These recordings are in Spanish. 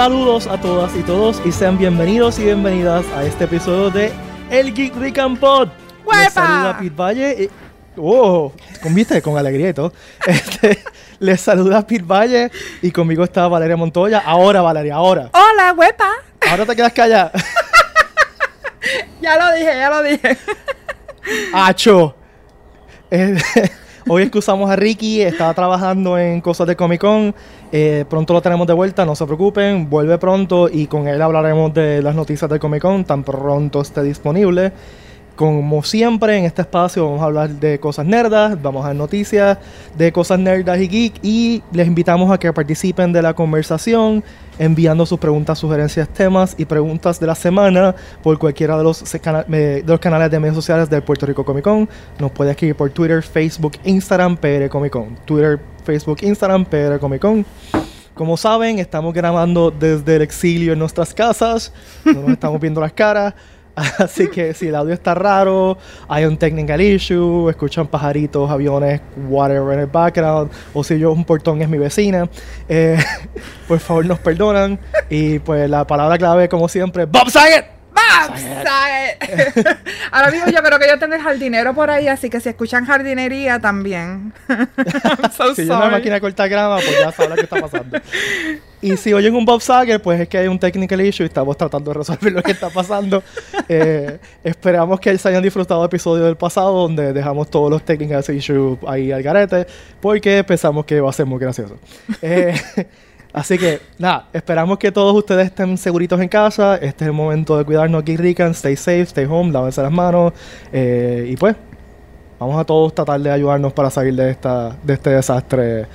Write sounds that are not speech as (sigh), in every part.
Saludos a todas y todos y sean bienvenidos y bienvenidas a este episodio de El Geek Rican Pod. Les saluda Pete Valle. Y, oh, con, ¿viste? con alegría y todo. (laughs) Este, les saluda Pete Valle y conmigo está Valeria Montoya. Ahora, Valeria, ahora. Hola, huepa. Ahora te quedas callada. (laughs) ya lo dije, ya lo dije. Acho. (laughs) hoy excusamos a Ricky, estaba trabajando en cosas de Comic Con. Eh, pronto lo tenemos de vuelta, no se preocupen, vuelve pronto y con él hablaremos de las noticias de Comic Con tan pronto esté disponible. Como siempre, en este espacio vamos a hablar de cosas nerdas, vamos a dar noticias de cosas nerdas y geek y les invitamos a que participen de la conversación enviando sus preguntas, sugerencias, temas y preguntas de la semana por cualquiera de los, de los canales de medios sociales del Puerto Rico Comic Con. Nos puede escribir por Twitter, Facebook, Instagram, PR Comic Con. Twitter, Facebook, Instagram, PR Comic Con. Como saben, estamos grabando desde el exilio en nuestras casas. No estamos viendo las caras. (laughs) Así que si el audio está raro, hay un technical issue, escuchan pajaritos, aviones, whatever en el background, o si yo un portón es mi vecina, eh, (laughs) por favor nos perdonan. Y pues la palabra clave, como siempre, Bob Saget. (laughs) Ahora mismo yo creo que yo tengo el jardinero por ahí, así que si escuchan jardinería también. (laughs) si yo una máquina de cortar grama, pues ya saben qué está pasando. (laughs) Y si oyen un Bob Sager, pues es que hay un technical issue y estamos tratando de resolver lo que está pasando. Eh, esperamos que se hayan disfrutado del episodio del pasado, donde dejamos todos los technical issues ahí al garete, porque pensamos que va a ser muy gracioso. Eh, Así que, nada, esperamos que todos ustedes estén seguritos en casa. Este es el momento de cuidarnos aquí, Rican. Stay safe, stay home, lávense las manos. Eh, y pues, vamos a todos tratar de ayudarnos para salir de, esta, de este desastre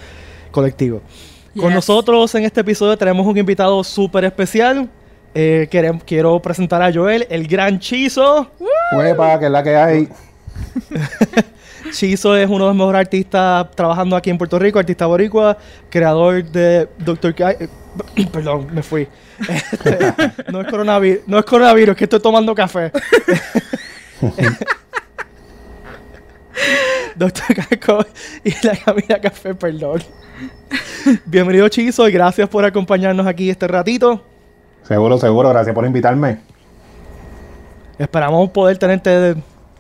colectivo. Con nosotros en este episodio tenemos un invitado súper especial. Eh, quiero presentar a Joel, el gran Chizo. Huepa, que es la que hay. (laughs) Chizo es uno de los mejores artistas trabajando aquí en Puerto Rico, artista boricua, creador de Doctor eh, (clears throat) Perdón, me fui. (laughs) Este, no es coronavirus, no es coronavirus, que estoy tomando café. (laughs) Doctor Caco (laughs) y la Camila Café, perdón. Bienvenido Chizo y gracias por acompañarnos aquí este ratito. Seguro, seguro, gracias por invitarme. Esperamos poder tenerte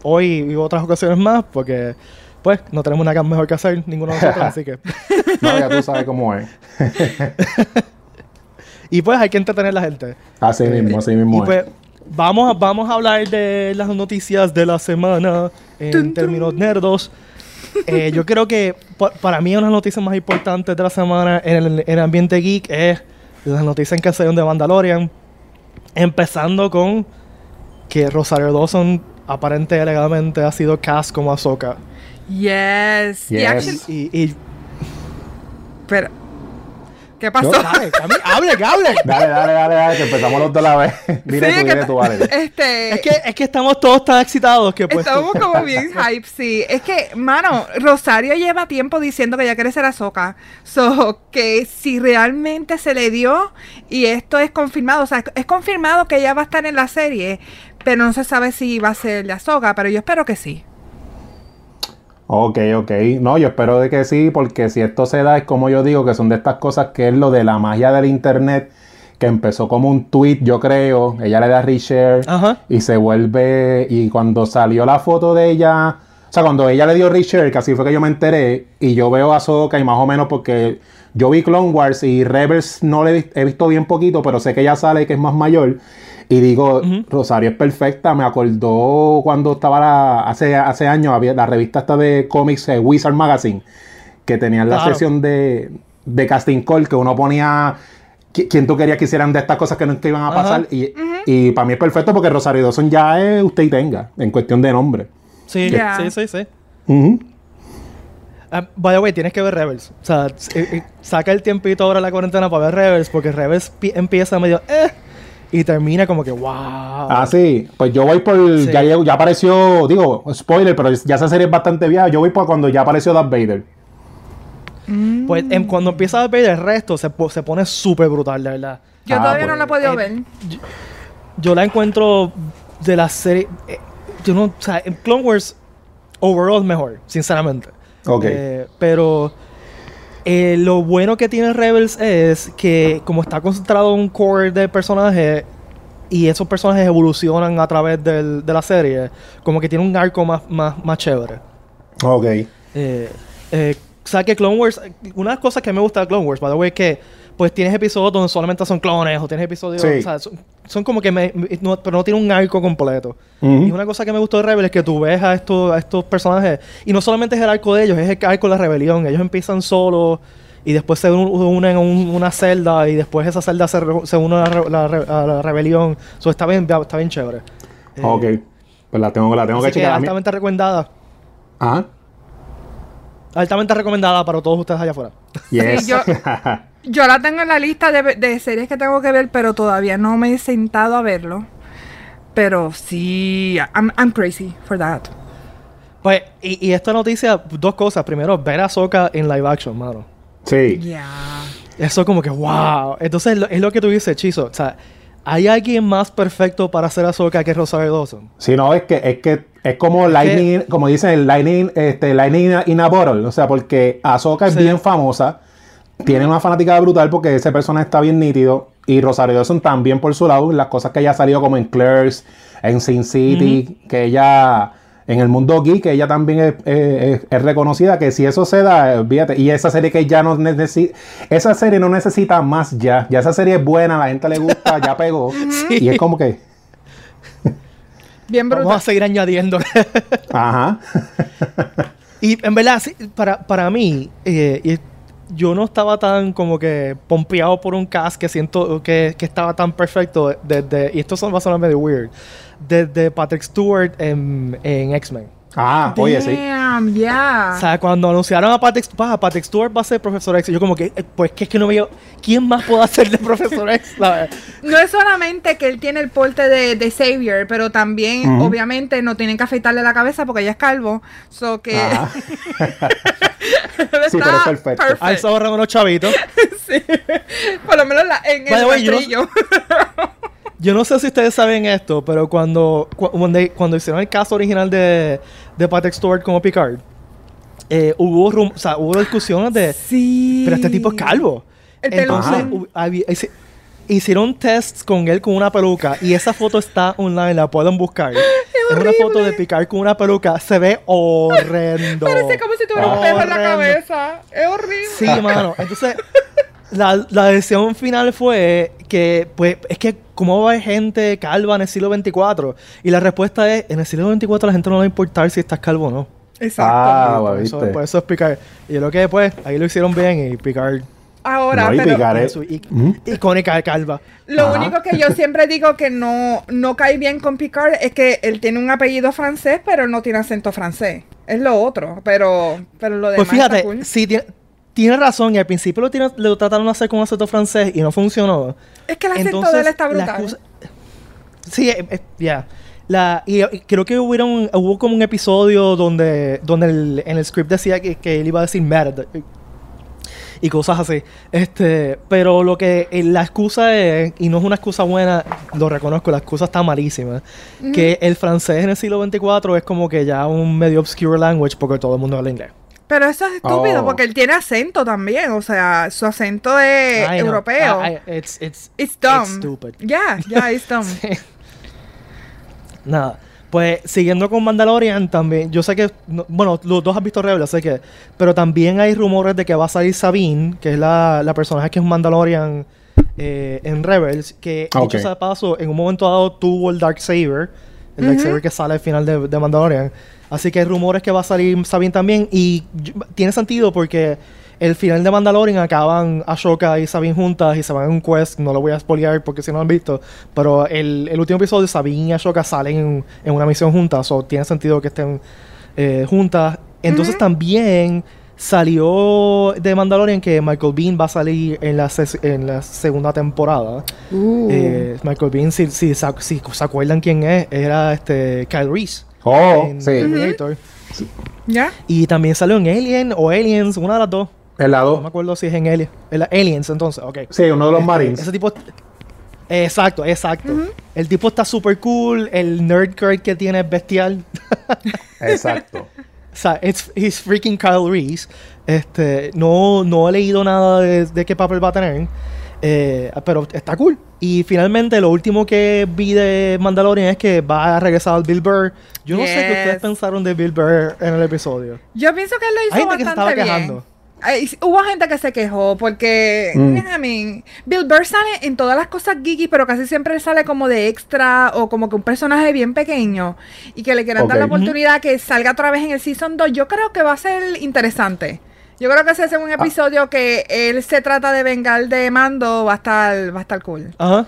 hoy y otras ocasiones más, porque pues no tenemos nada mejor que hacer ninguno de nosotros, así que. (laughs) no, ya tú sabes cómo es. (laughs) y pues hay que entretener a la gente. Así eh, mismo, así mismo. Y pues vamos, a, vamos a hablar de las noticias de la semana en términos nerdos. Eh, yo creo que para mí una de las noticias más importantes de la semana en el, en el ambiente geek es las noticias en que se de Mandalorian. Empezando con que Rosario Dawson aparente alegadamente ha sido cast como Ahsoka. Yes. yes. Y, y, Pero. ¿Qué pasó? dale, hable, que hable. (laughs) Dale, dale, dale, dale, que empezamos los dos a la vez. (laughs) Dile sí, tú, dile tú, vale. (laughs) Este, es, que, es que estamos todos tan excitados que pues. Estamos como bien hype, sí. Es que, mano, Rosario lleva tiempo diciendo que ya quiere ser Ahsoka. So, que si realmente se le dio y esto es confirmado, o sea, es confirmado que ella va a estar en la serie, pero no se sabe si va a ser la soga, pero yo espero que sí. Ok, ok. No, yo espero de que sí, porque si esto se da, es como yo digo, que son de estas cosas que es lo de la magia del internet, que empezó como un tweet, yo creo. Ella le da reshare y se vuelve. Y cuando salió la foto de ella, o sea, cuando ella le dio reshare, que así fue que yo me enteré, y yo veo a Soka y más o menos porque yo vi Clone Wars y Rebels no le he visto bien poquito, pero sé que ella sale que es más mayor. Y digo, Rosario es perfecta. Me acordó cuando estaba hace, hace años, había la revista esta de cómics eh, Wizard Magazine, que tenían la sesión de, de casting call, que uno ponía quién tú querías que hicieran de estas cosas que no iban a pasar. Y, y, para mí es perfecto porque Rosario Dawson ya es usted y tenga, en cuestión de nombre. Sí, sí, sí, sí. Uh by the way, tienes que ver Rebels. O sea, eh, eh, saca el tiempito ahora la cuarentena para ver Rebels, porque Rebels empieza medio eh, y termina como que wow. Ah, sí. Pues yo voy por. Ya, ya apareció, digo, spoiler, pero ya esa serie es bastante vieja. Yo voy por cuando ya apareció Darth Vader. Mm. Pues em, cuando empieza Darth Vader, el resto se, se pone súper brutal, de verdad. Yo ah, todavía no pues, la he podido eh, ver. Yo, la encuentro de la serie. Eh, yo no. O sea, en Clone Wars, overall mejor, sinceramente. Ok. Eh, pero Eh, lo bueno que tiene Rebels es que como está concentrado un core de personajes y esos personajes evolucionan a través del- de la serie, como que tiene un arco más, más, más chévere. Ok. Eh, eh, o sea que Clone Wars, una de las cosas que me gusta de Clone Wars, by the way, es que pues tienes episodios donde solamente son clones o tienes episodios, Sí. o sea, son, son como que me, me- no- pero no tiene un arco completo. Ujú. Y una cosa que me gustó de Rebel es que tú ves a estos, a estos personajes y no solamente es el arco de ellos, es el arco de la rebelión. Ellos empiezan solos y después se un- unen en un- una celda y después esa celda se, re- se une a la, re- la a la rebelión. Eso está bien, está bien chévere. Eh, Ok. Pues la tengo, la tengo así que checar. A altamente recomendada. Ajá. Altamente recomendada para todos ustedes allá afuera. Yes. (laughs) yo- (laughs) Yo la tengo en la lista de, de series que tengo que ver, pero todavía no me he sentado a verlo. Pero sí, I'm, I'm crazy for that. Pues, y, y esta noticia, dos cosas. Primero, ver a Soka en live action, mano. sí. Yeah. Eso como que, wow. Entonces, lo- es lo que tú dices, Chizo. O sea, ¿hay alguien más perfecto para hacer a Soka que Rosario Dawson? Sí, no, es que es que es como lightning, como dicen, lightning, este, lightning in a bottle, o sea, porque Ahsoka es Sí. bien famosa, tiene una fanática brutal porque ese personaje está bien nítido y Rosario Dawson también por su lado, las cosas que ella ha salido como en Clerks, en Sin City, que ella en el mundo geek, que ella también es, es- es- es reconocida, que si eso se da, fíjate, y esa serie que ya no necesita, esa serie no necesita más ya, ya esa serie es buena, la gente le gusta, ya pegó, (laughs) y es como que, Bien Vamos a brutal. seguir añadiendo. ajá, (laughs) y en verdad, para, para mí, eh, y yo no estaba tan como que pompeado por un cast que siento que, que estaba tan perfecto desde, y esto son, va a sonar medio weird, desde Patrick Stewart en, en X-Men. Ah, oye, sí. Damn, yeah. O sea, cuando anunciaron a Patrick, pa, Patrick Stewart va a ser Profesor X, yo como que, eh, pues que es que no veo, ¿quién más puede hacer de Profesor X? No es solamente que él tiene el porte de, de Xavier, pero también, obviamente, no tienen que afeitarle la cabeza porque ella es calvo. So que. Está (laughs) Sí, pero es perfecto. Ahí se ahorran unos chavitos. (laughs) Sí. Por lo menos la- en By el the way, yo no- rastrillo. (laughs) Yo no sé si ustedes saben esto, pero cuando, cu- cuando, cuando hicieron el caso original de, de Patrick Stewart como Picard, eh, hubo, rum- o sea, hubo discusiones de, Sí. pero este tipo es calvo. El Entonces, había- hicieron tests con él con una peluca y esa foto está online, la pueden buscar. (gasps) Es, una foto de Picard con una peluca, se ve horrendo. (laughs) Parece como si tuviera un pejo en la cabeza. Es horrible. Sí, mano. Entonces, la, la decisión final fue que, pues, es que, ¿cómo va a haber gente calva en el siglo 24? Y la respuesta es: en el siglo 24 a la gente no le va a importar si estás calvo o no. Exacto. Ah, por, bueno, eso, viste. por eso es Picard. Y yo creo que, pues, ahí lo hicieron bien y Picard. Ahora, No, y pero picar es- Ujú. icónica calva. lo Ajá. único que yo siempre digo que no, no cae bien con Picard es que él tiene un apellido francés, pero no tiene acento francés. Es lo otro, pero, pero lo demás Pues fíjate, está cool. sí, tiene, tiene razón. Y al principio lo, tiene- lo trataron de hacer con acento francés y no funcionó. Es que el acento Entonces, de él está brutal. excusa- Sí, eh, eh, ya. La, y, y creo que hubieron, hubo como un episodio donde, donde el- en el script decía que, que él iba a decir mad y cosas así. Este, pero lo que eh, la excusa es, y no es una excusa buena, lo reconozco, la excusa está malísima. Que el francés en el siglo XXIV es como que ya un medio obscure language porque todo el mundo habla inglés. Pero eso es estúpido Oh. porque él tiene acento también. O sea, su acento es I europeo. I- I- it's, it's, it's dumb. it's stupid. Yeah, yeah, it's dumb. (laughs) Nada. Pues siguiendo con Mandalorian también, yo sé que, no- bueno, los dos han visto Rebels, sé que, pero también hay rumores de que va a salir Sabine, que es la, la personaje que es un Mandalorian eh, en Rebels, que Ah, dicho sea de paso, en un momento dado tuvo el Dark Saber, el Dark Saber que sale al final de, de Mandalorian. Así que hay rumores que va a salir Sabine también, y tiene sentido porque el final de Mandalorian acaban Ashoka y Sabine juntas y se van en un quest. No lo voy a spoilear porque si no lo han visto. Pero el, el último episodio, Sabine y Ashoka salen en, en una misión juntas. O tiene sentido que estén eh, juntas. Entonces también salió de Mandalorian que Michael Bean va a salir en la, ses- en la segunda temporada. Uh. Eh, Michael Bean, si, si, si se acuerdan quién es, era este Kyle Reese. Oh, en sí. Terminator. ¿Ya? Y también salió en Alien o Aliens, una de las dos. El No me lado. acuerdo si es en Alien. En la- Aliens, entonces, ok. Sí, uno de los Este, Marines. Ese tipo. Exacto, exacto. El tipo está súper cool. El nerd card que tiene es bestial. (laughs) Exacto. O sea, it's, he's freaking Kyle Reese. Este, no, no he leído nada de, de qué papel va a tener. eh, pero está cool. Y finalmente, lo último que vi de Mandalorian es que va a regresar al Bill Burr. Yo no sé qué ustedes Yes. pensaron de Bill Burr en el episodio. Yo pienso que él lo hizo Hay gente que se estaba bien. quejando. Ay, hubo gente que se quejó porque, Mm. I mean, Bill Burr sale en todas las cosas geeky, pero casi siempre sale como de extra o como que un personaje bien pequeño y que le quieran dar la oportunidad que salga otra vez en el Season 2. Yo creo que va a ser interesante. Yo creo que ese es un Ah. episodio que él se trata de vengar de Mando, va a estar, va a estar cool. Ajá.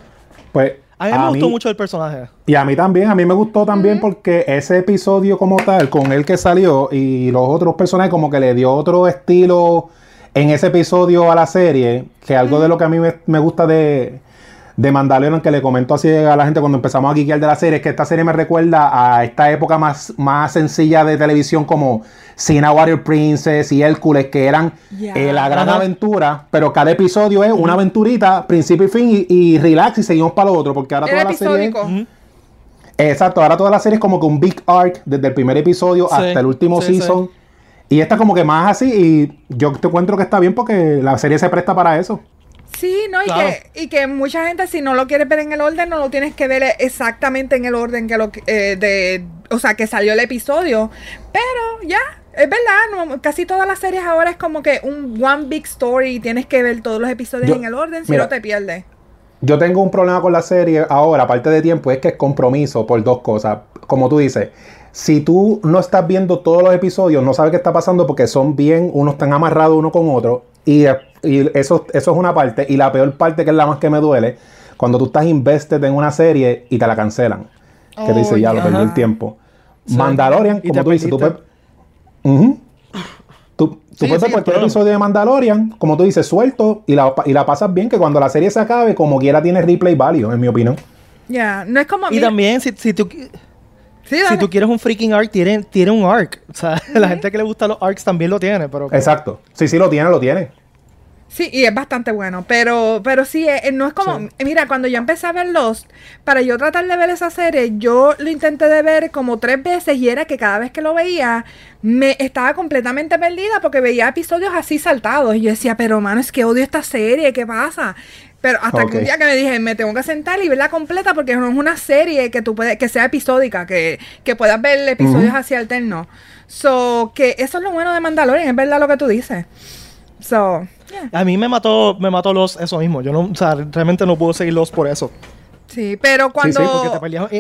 Pues A mí me gustó mucho el personaje. Y a mí también, a mí me gustó también porque ese episodio como tal, con el que salió y los otros personajes como que le dio otro estilo en ese episodio a la serie, que algo de lo que a mí me, me gusta de, de Mandalorian, que le comento así a la gente cuando empezamos a geekear de la serie, es que esta serie me recuerda a esta época más, más sencilla de televisión como Cena Warrior Princess y Hércules, que eran eh, la gran Ajá. aventura, pero cada episodio es una aventurita, principio y fin, y, y relax y seguimos para lo otro, porque ahora Era toda la serie... es-. Exacto, ahora toda la serie es como que un big arc desde el primer episodio Sí, hasta el último sí, season. Y esta como que más así y yo te encuentro que está bien porque la serie se presta para eso. Sí, ¿no? Y, Claro. que, y que mucha gente, si no lo quieres ver en el orden, no lo tienes que ver exactamente en el orden que lo eh, de, o sea, que salió el episodio. Pero ya, es verdad, no, casi todas las series ahora es como que un one big story y tienes que ver todos los episodios Yo- en el orden, si mira. no te pierdes. Yo tengo un problema con la serie ahora, aparte de tiempo, es que es compromiso por dos cosas. Como tú dices, si tú no estás viendo todos los episodios, no sabes qué está pasando porque son bien, unos están amarrados uno con otro. Y, y eso, eso es una parte. Y la peor parte, que es la más que me duele, cuando tú estás invested en una serie y te la cancelan. que te dice, ya lo perdí el tiempo. Mandalorian, como tú dices, tú puedes. Tú, tú Sí, puedes ver sí, cualquier claro. episodio de Mandalorian, como tú dices, suelto y la, y la pasas bien, que cuando la serie se acabe, como quiera tiene replay value, en mi opinión. Ya, no es como... Y mira- también, si, si tú, sí, si tú quieres un freaking arc, tiene, tiene un arc. O sea, (laughs) la gente que le gusta los arcs también lo tiene, pero... Exacto. Sí, sí, lo tiene, lo tiene. Sí, y es bastante bueno, pero pero sí, eh, no es como, Sí. mira, cuando yo empecé a ver Lost, para yo tratar de ver esa serie, yo lo intenté de ver como tres veces y era que cada vez que lo veía, me estaba completamente perdida porque veía episodios así saltados y yo decía, pero mano, es que odio esta serie, ¿qué pasa? Pero hasta que un día que me dije, me tengo que sentar y verla completa porque no es una serie que tú puedes, que sea episódica, que, que puedas ver episodios así alternos. So, que eso es lo bueno de Mandalorian, es verdad lo que tú dices. So, yeah. A mí me mató, me mató los eso mismo. Yo no, o sea, realmente no puedo seguirlos por eso. Sí, pero cuando... sí, Porque te perdías-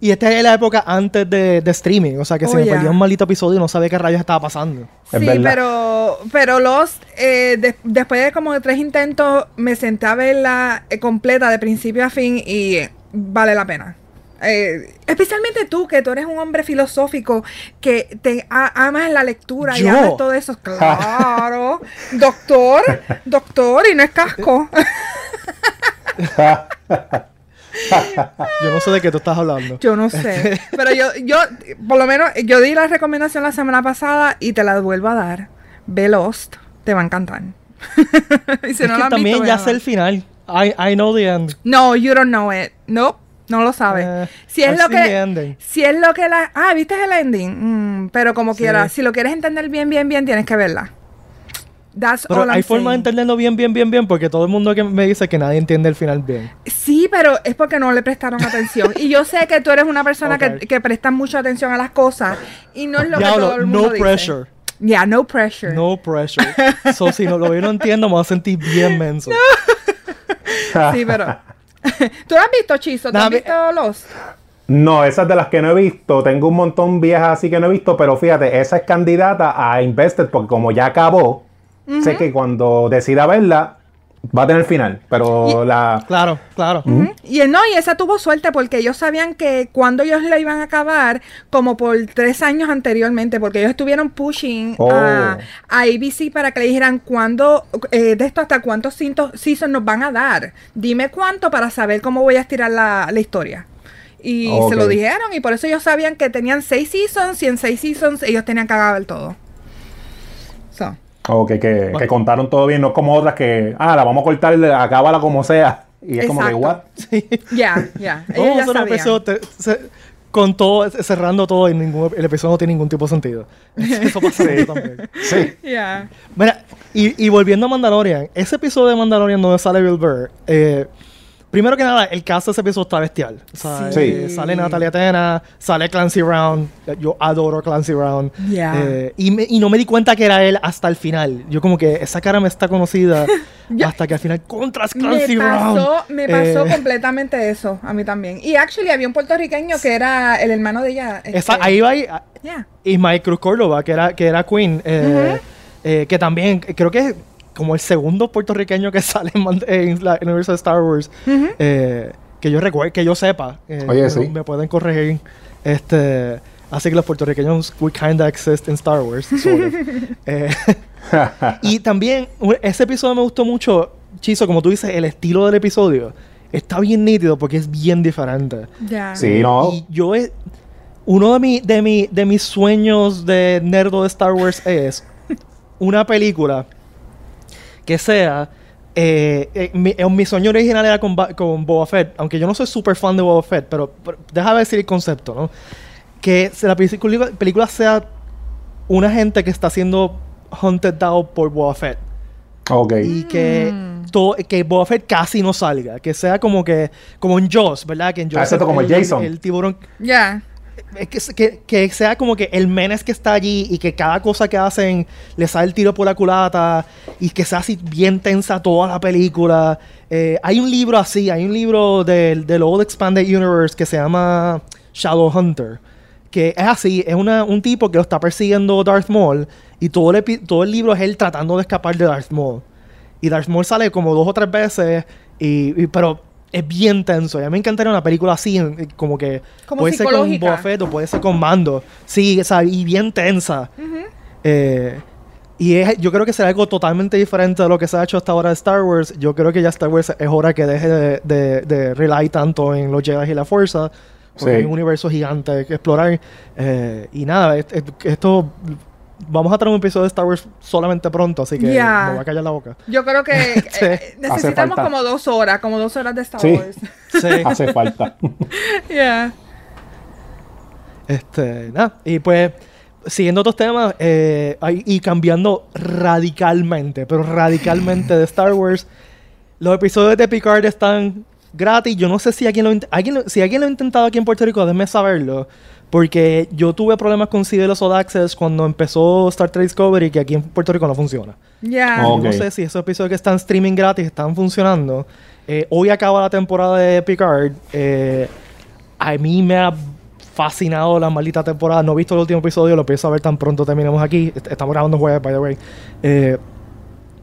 y, y esta es la época antes de, de streaming. O sea, que si Oh, me yeah. perdía un maldito episodio no sabía qué rayos estaba pasando. Sí, pero, pero los eh, de- después de como de tres intentos me senté a verla eh, completa de principio a fin y eh, vale la pena. Eh, especialmente tú, que tú eres un hombre filosófico, que te a- amas la lectura y amas todo eso. (laughs) Claro. doctor, doctor, y no es casco. Yo no sé de qué tú estás hablando. Yo no sé. Pero yo, yo, por lo menos, yo di la recomendación la semana pasada y te la vuelvo a dar. Ve Lost, te va a encantar. (laughs) Y si es no que la también visto, ya sé el final. I, I know the end. No, you don't know it. Nope, no lo sabes. Eh, si es lo que, si es lo que la, ah, viste el ending, Mm, pero como Sí. quieras, si lo quieres entender bien, bien, bien, tienes que verla. That's Pero all hay I'm forma de saying. entenderlo bien, bien, bien, bien, porque todo el mundo que me dice que nadie entiende el final bien. Sí, pero es porque no le prestaron atención. y yo sé que tú eres una persona que, que presta mucha atención a las cosas y no es lo que todo el mundo no dice. pressure. Yeah, no pressure. No pressure. so, si no, lo yo no entiendo, me voy a sentir bien menso. (laughs) (laughs) Sí, pero. (laughs) ¿Tú lo has visto, Chizo? ¿Tú has visto Lost? No, esas de las que no he visto, tengo un montón viejas así que no he visto, pero fíjate, esa es candidata a Invested porque como ya acabó, sé que cuando decida verla va a tener final, pero la... Claro, claro. Ujú. Y eh, no, y esa tuvo suerte porque ellos sabían que cuando ellos la iban a acabar, como por tres años anteriormente, porque ellos estuvieron pushing Oh. a, a ABC para que le dijeran cuándo, eh, de esto hasta cuántos cintos- seasons nos van a dar. Dime cuánto para saber cómo voy a estirar la, la historia. Y se lo dijeron, y por eso ellos sabían que tenían seis seasons, y en seis seasons ellos tenían que acabar todo. So. Ok, que, que contaron todo bien, no es como otras que, ah, la vamos a cortar, acábala como sea. Y es como que, what? (laughs) Sí. Ya, ya. (laughs) Vamos a ya hacer un sabían. episodio. te- se- con todo, cerrando todo y ningún, el episodio no tiene ningún tipo de sentido. (laughs) Eso pasa mucho también. Sí. Yeah. Mira, y, y volviendo a Mandalorian, ese episodio de Mandalorian donde sale Bill Burr, eh, primero que nada, el cast de ese episodio está bestial. O sea, Sí. eh, sale Natalia Tena, sale Clancy Brown. Yo adoro Clancy Brown. Yeah. Eh, y, me- y no me di cuenta que era él hasta el final. Yo como que esa cara me está conocida (laughs) hasta que al final contras Me Clancy Brown. pasó, me pasó Eh, completamente eso, a mí también. Y actually había un puertorriqueño que era el hermano de ella. esa- este, ahí va ahí, a- yeah. Ismael Cruz Córdoba, que era, que era Queen, que también creo que como el segundo puertorriqueño que (laughs) sale en, la el universo de Star Wars. eh, que yo recuerde, que yo sepa. eh, Oye, me- sí. Me pueden corregir. Este, así que los puertorriqueños, we kinda exist in Star Wars. sort of. (laughs) Eh, y también, ese episodio me gustó mucho, Chizo, como tú dices, el estilo del episodio. Está bien nítido porque es bien diferente. Sí, no. Y yo he- uno de, mi, de, mi, de mis sueños de nerdo de Star Wars es una película que sea. eh, eh, mi, eh, mi sueño original era con, con Boba Fett, aunque yo no soy súper fan de Boba Fett, pero, pero déjame decir el concepto, ¿no? Que la película, película sea una gente que está siendo hunted down por Boba Fett Ok. y que Mm. todo, que Boba Fett casi no salga, que sea como que como en Jaws, ¿verdad? Que en Jaws Ah, exacto, como el Jason. el tiburón Ya. es que, que, que sea como que el menes que está allí y que cada cosa que hacen le sale el tiro por la culata y que sea así bien tensa toda la película. Eh, hay un libro así, hay un libro del, del Old Expanded Universe que se llama Shadowhunter. Que es así, es una, un tipo que lo está persiguiendo Darth Maul y todo el, todo el libro es él tratando de escapar de Darth Maul. Y Darth Maul sale como dos o tres veces, y, y- pero es bien tenso. Y a mí me encantaría una película así, en- como que Como puede ser con psicológica. Boba Fett o puede ser con Mando. Sí, o sea, y bien tensa. Eh, y es- yo creo que será algo totalmente diferente de lo que se ha hecho hasta ahora de Star Wars. Yo creo que ya Star Wars es hora que deje de, de, de rely tanto en los Jedi y la Fuerza. Porque Sí. hay un universo gigante que explorar. Eh, y nada, es- es- esto... Vamos a tener un episodio de Star Wars solamente pronto, así que Ya. me voy a callar la boca. Yo creo que (laughs) eh, Sí. eh, necesitamos como dos horas, como dos horas de Star Sí. Wars. (laughs) Sí. Hace falta. (laughs) Yeah. Este, nada. Y pues, siguiendo otros temas eh, y cambiando radicalmente, pero radicalmente de Star Wars, los episodios de Picard están gratis. Yo no sé si alguien lo, alguien si alguien lo ha intentado aquí en Puerto Rico, déjenme saberlo. Porque yo tuve problemas con CBS All Access cuando empezó Star Trek Discovery, que aquí en Puerto Rico no funciona. Yeah. Oh. Yo no sé si esos episodios que están streaming gratis están funcionando. Eh, hoy acaba la temporada de Picard. Eh, a mí me ha fascinado la maldita temporada. No he visto el último episodio, lo empiezo a ver tan pronto terminemos aquí. Est- Estamos grabando jueves, by the way. Eh,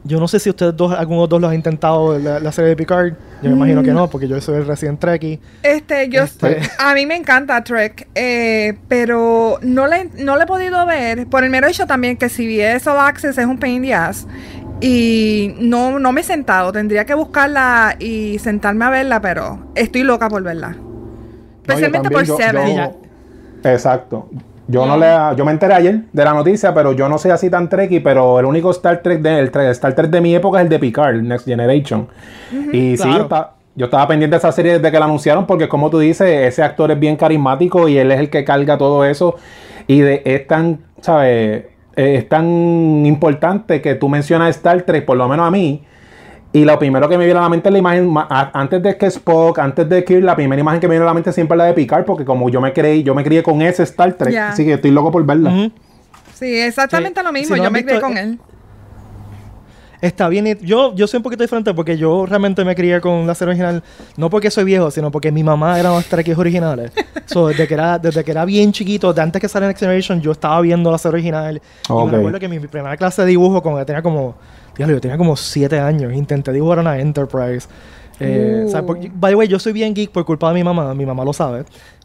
yo no sé si ustedes dos, algunos dos los han intentado la, la serie de Picard. Yo me imagino que no, porque yo soy el Resident Trekkie. Este, yo, Este- a mí me encanta Trek, eh, pero no le, no le he podido ver, por el mero hecho también que si CBS All Access es un pain in the ass, y no, no me he sentado, tendría que buscarla y sentarme a verla, pero estoy loca por verla. No, Especialmente por yo- Seven. yo- Exacto. Yo no le yo me enteré ayer de la noticia, pero yo no soy así tan trekky, pero el único Star Trek de el Star Trek de mi época es el de Picard, Next Generation. Y sí, Claro. yo estaba, yo estaba pendiente de esa serie desde que la anunciaron, porque como tú dices, ese actor es bien carismático y él es el que carga todo eso. Y de, es tan, ¿sabes? Es tan importante que tú mencionas Star Trek, por lo menos a mí. Y lo primero que me viene a la mente es la imagen, antes de que Spock, antes de Kirk, la primera imagen que me viene a la mente siempre es la de Picard, porque como yo me creí, yo me crié con ese Star Trek, así que estoy loco por verla. Sí, exactamente Sí. lo mismo, Si no yo me visto, quedé con eh, él. Está bien. y- Yo, yo soy un poquito diferente porque yo realmente me crié con la serie original. No porque soy viejo, sino porque mi mamá era más Trekkies originales. (laughs) so, desde, que era, desde que era bien chiquito, de antes que saliera Next Generation, yo estaba viendo la serie original. Y Ok. me recuerdo que mi, mi primera clase de dibujo, cuando tenía como. Diablo, yo tenía como 7 años. Intenté dibujar una Enterprise. Eh, Uh. ¿sabes? Porque- by the way, yo soy bien geek por culpa de mi mamá. Mi mamá lo sabe.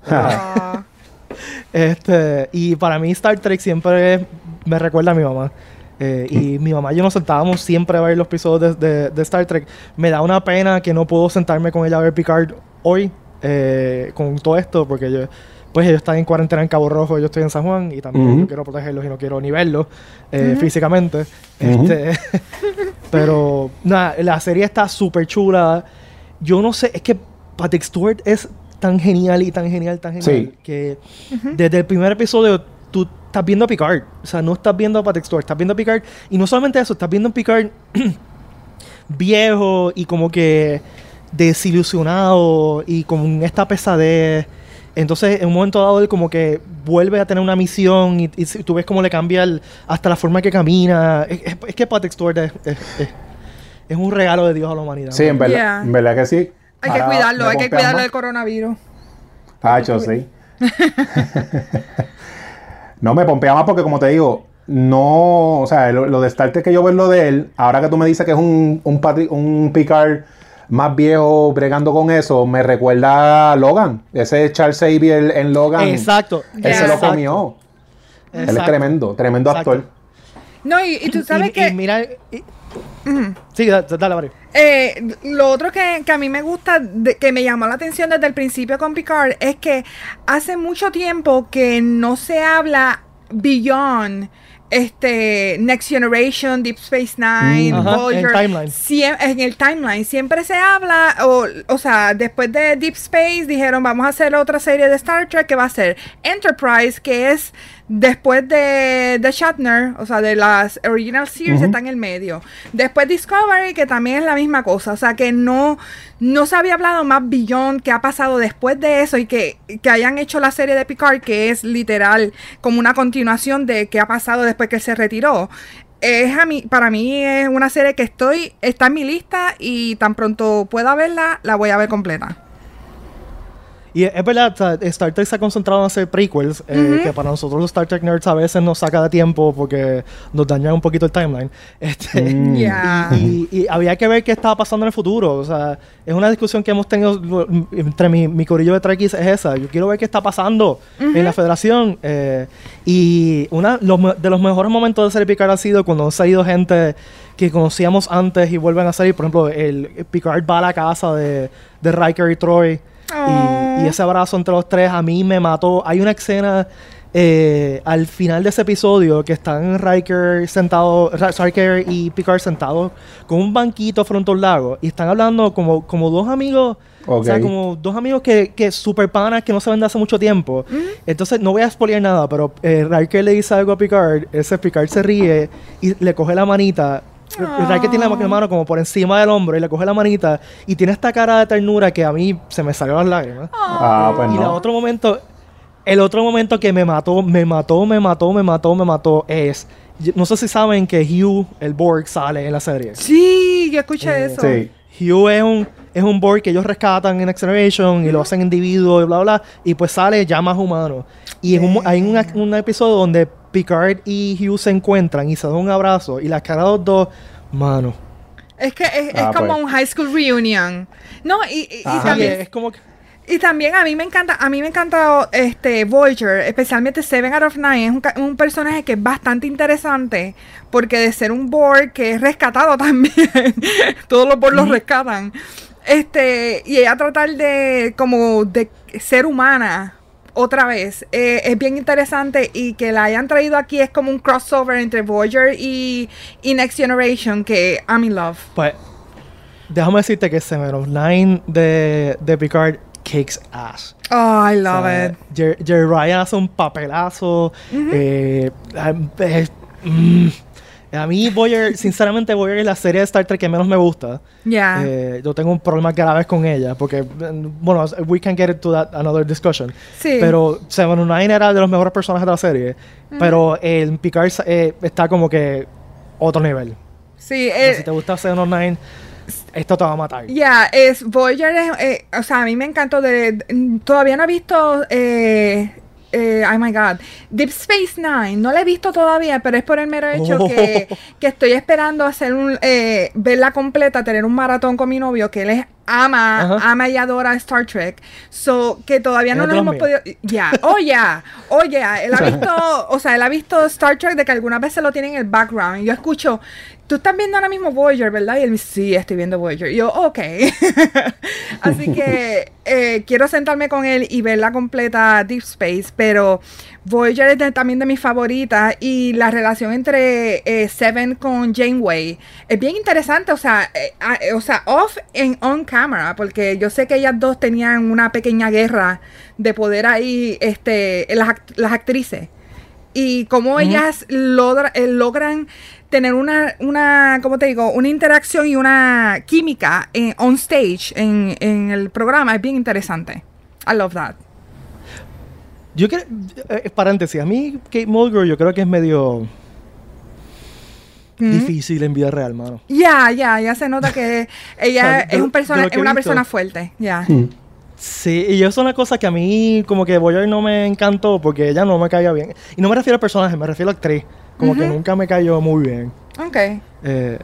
Ah, (laughs) Este, y para mí Star Trek siempre me recuerda a mi mamá. Eh, y mi mamá y yo nos sentábamos siempre a ver los episodios de, de- de Star Trek. Me da una pena que no puedo sentarme con ella a ver Picard hoy eh, con todo esto, porque yo, pues ellos están en cuarentena en Cabo Rojo, yo estoy en San Juan y también yo quiero protegerlos y no quiero ni verlos eh, físicamente. Este, (laughs) pero nada, la serie está súper chula. Yo no sé, es que Patrick Stewart es tan genial y tan genial, tan genial, Sí. que desde el primer episodio tú estás viendo a Picard. O sea, no estás viendo a Patrick Stewart, estás viendo a Picard. Y no solamente eso, estás viendo a Picard (clears throat) viejo y como que desilusionado y con esta pesadez. Entonces, en un momento dado, él como que vuelve a tener una misión y, tú ves cómo le cambia el- hasta la forma que camina. Es, es- es que Patrick Stewart es, es- es- es un regalo de Dios a la humanidad. Sí, en verdad, Yeah. en verdad que sí. Hay que cuidarlo, hay que cuidarlo del coronavirus. Tacho, sí. (laughs) no me pompea más porque, como te digo, no. O sea, lo, lo de Star Trek que yo veo lo de él, ahora que tú me dices que es un, un, Patri- un Picard más viejo bregando con eso, me recuerda a Logan. Ese Charles Xavier en Logan. Exacto. Él Yeah. se lo exacto, comió. Él es tremendo, tremendo Exacto. actor. No, y, y tú sabes Y- que... y mira. y- Sí, da- dale, Mario. Eh, lo otro que, que a mí me gusta, de- que me llamó la atención desde el principio con Picard, es que hace mucho tiempo que no se habla beyond este Next Generation, Deep Space Nine, Mm. Voyager. en el timeline siempre se habla, o, o sea, después de Deep Space dijeron vamos a hacer otra serie de Star Trek que va a ser Enterprise, que es después de, de Shatner, o sea, de las original series Ujú. está en el medio. Después Discovery, que también es la misma cosa, o sea, que no, no se había hablado más Beyond que ha pasado después de eso y que, que hayan hecho la serie de Picard, que es literal como una continuación de qué ha pasado después que él se retiró. Es a mí, para mí es una serie que estoy, está en mi lista y tan pronto pueda verla, la voy a ver completa. Y es verdad, Star Trek se ha concentrado en hacer prequels, eh, que para nosotros los Star Trek nerds a veces nos saca de tiempo porque nos dañan un poquito el timeline. Este, Mm. Ya. y, y había que ver qué estaba pasando en el futuro. O sea, es una discusión que hemos tenido entre mi, mi corillo de Trekkies es esa. Yo quiero ver qué está pasando en la federación. eh, y me- de los mejores momentos de serie Picard ha sido cuando han salido gente que conocíamos antes y vuelven a salir. Por ejemplo, el Picard va a la casa de, de Riker y Troy. Y, y ese abrazo entre los tres a mí me mató. Hay una escena eh, al final de ese episodio que están Riker sentado, Riker y Picard sentados con un banquito frente a un lago y están hablando como, como dos amigos. O sea, como dos amigos que, que super panas que no se ven de hace mucho tiempo. Entonces, no voy a spoilear nada, pero eh, Riker le dice algo a Picard, ese Picard se ríe y le coge la manita. Riker tiene la mano como por encima del hombro y le coge la manita y tiene esta cara de ternura que a mí se me salió las lágrimas. Ah, pues y el no. otro momento, el otro momento que me mató, me mató, me mató, me mató, me mató es, no sé si saben que Hugh, el Borg, sale en la serie. Sí, yo escuché Eh, eso. Sí. Hugh es un, es un Borg que ellos rescatan en Next Generation y lo hacen individuo y bla, bla, y pues sale ya más humano. Y en un, hay una- un episodio donde Picard y Hugh se encuentran y se dan un abrazo y la cara de los dos, mano. Es que es, es Ah, como pues. un high school reunion. No, y, también, es como que... y también a mí me encanta, a mí me encanta este Voyager, especialmente Seven out of Nine, es un, ca- un personaje que es bastante interesante, porque de ser un Borg que es rescatado (laughs) también, todos los Borg los rescatan. Este, y ella tratar de como de ser humana otra vez eh, es bien interesante y que la hayan traído aquí es como un crossover entre Voyager y, y Next Generation que I'm in love. Pues, déjame decirte que Seven of Nine de, de Picard kicks ass. Oh, I O love sea, it. Jer- Jerry Ryan hace un papelazo. eh, ah, mm. A mí, Voyager, sinceramente, Voyager es la serie de Star Trek que menos me gusta. Yeah. Eh, yo tengo un problema graves con ella, porque, mm, bueno, we can get into that another discussion. Sí. Pero Seven of Nine era de los mejores personajes de la serie. Pero el Picard eh, está como que otro nivel. sí, eh, si te gusta Seven of Nine, esto te va a matar. Ya, es Voyager eh, o sea, a mí me encantó de, de- todavía no he visto eh, eh, oh my god, Deep Space Nine, no la he visto todavía, pero es por el mero hecho Oh. que, que estoy esperando hacer un eh, verla completa, tener un maratón con mi novio, que él es ama, Ajá. ama y adora Star Trek. So que todavía no nos hemos podido. Ya, oh ya, oh ya. Él ha (laughs) visto, o sea, él ha visto Star Trek de que algunas veces lo tiene en el background. Y yo escucho tú estás viendo ahora mismo Voyager, ¿verdad? Y él me dice, sí, estoy viendo Voyager. Y yo, ok. (laughs) Así que eh, quiero sentarme con él y ver la completa Deep Space, pero Voyager es de- también de mis favoritas y la relación entre eh, Seven con Janeway es bien interesante, o sea, eh, ah, o sea, off and on camera, porque yo sé que ellas dos tenían una pequeña guerra de poder ahí, este, las, act- las actrices y cómo ellas logra- eh, logran tener una, una, ¿cómo te digo? Una interacción y una química en, on stage en, en el programa es bien interesante. I love that. Yo creo, eh, paréntesis, a mí Kate Mulgrew yo creo que es medio Mm. difícil en vida real, mano. Ya, ya, ya se nota que (laughs) ella es, un persona, es una visto. persona fuerte. Ya. Sí, y eso es una cosa que a mí como que Voyager no me encantó porque ella no me caía bien. Y no me refiero al personaje, me refiero a la actriz. Como que nunca me cayó muy bien. Ok. Eh,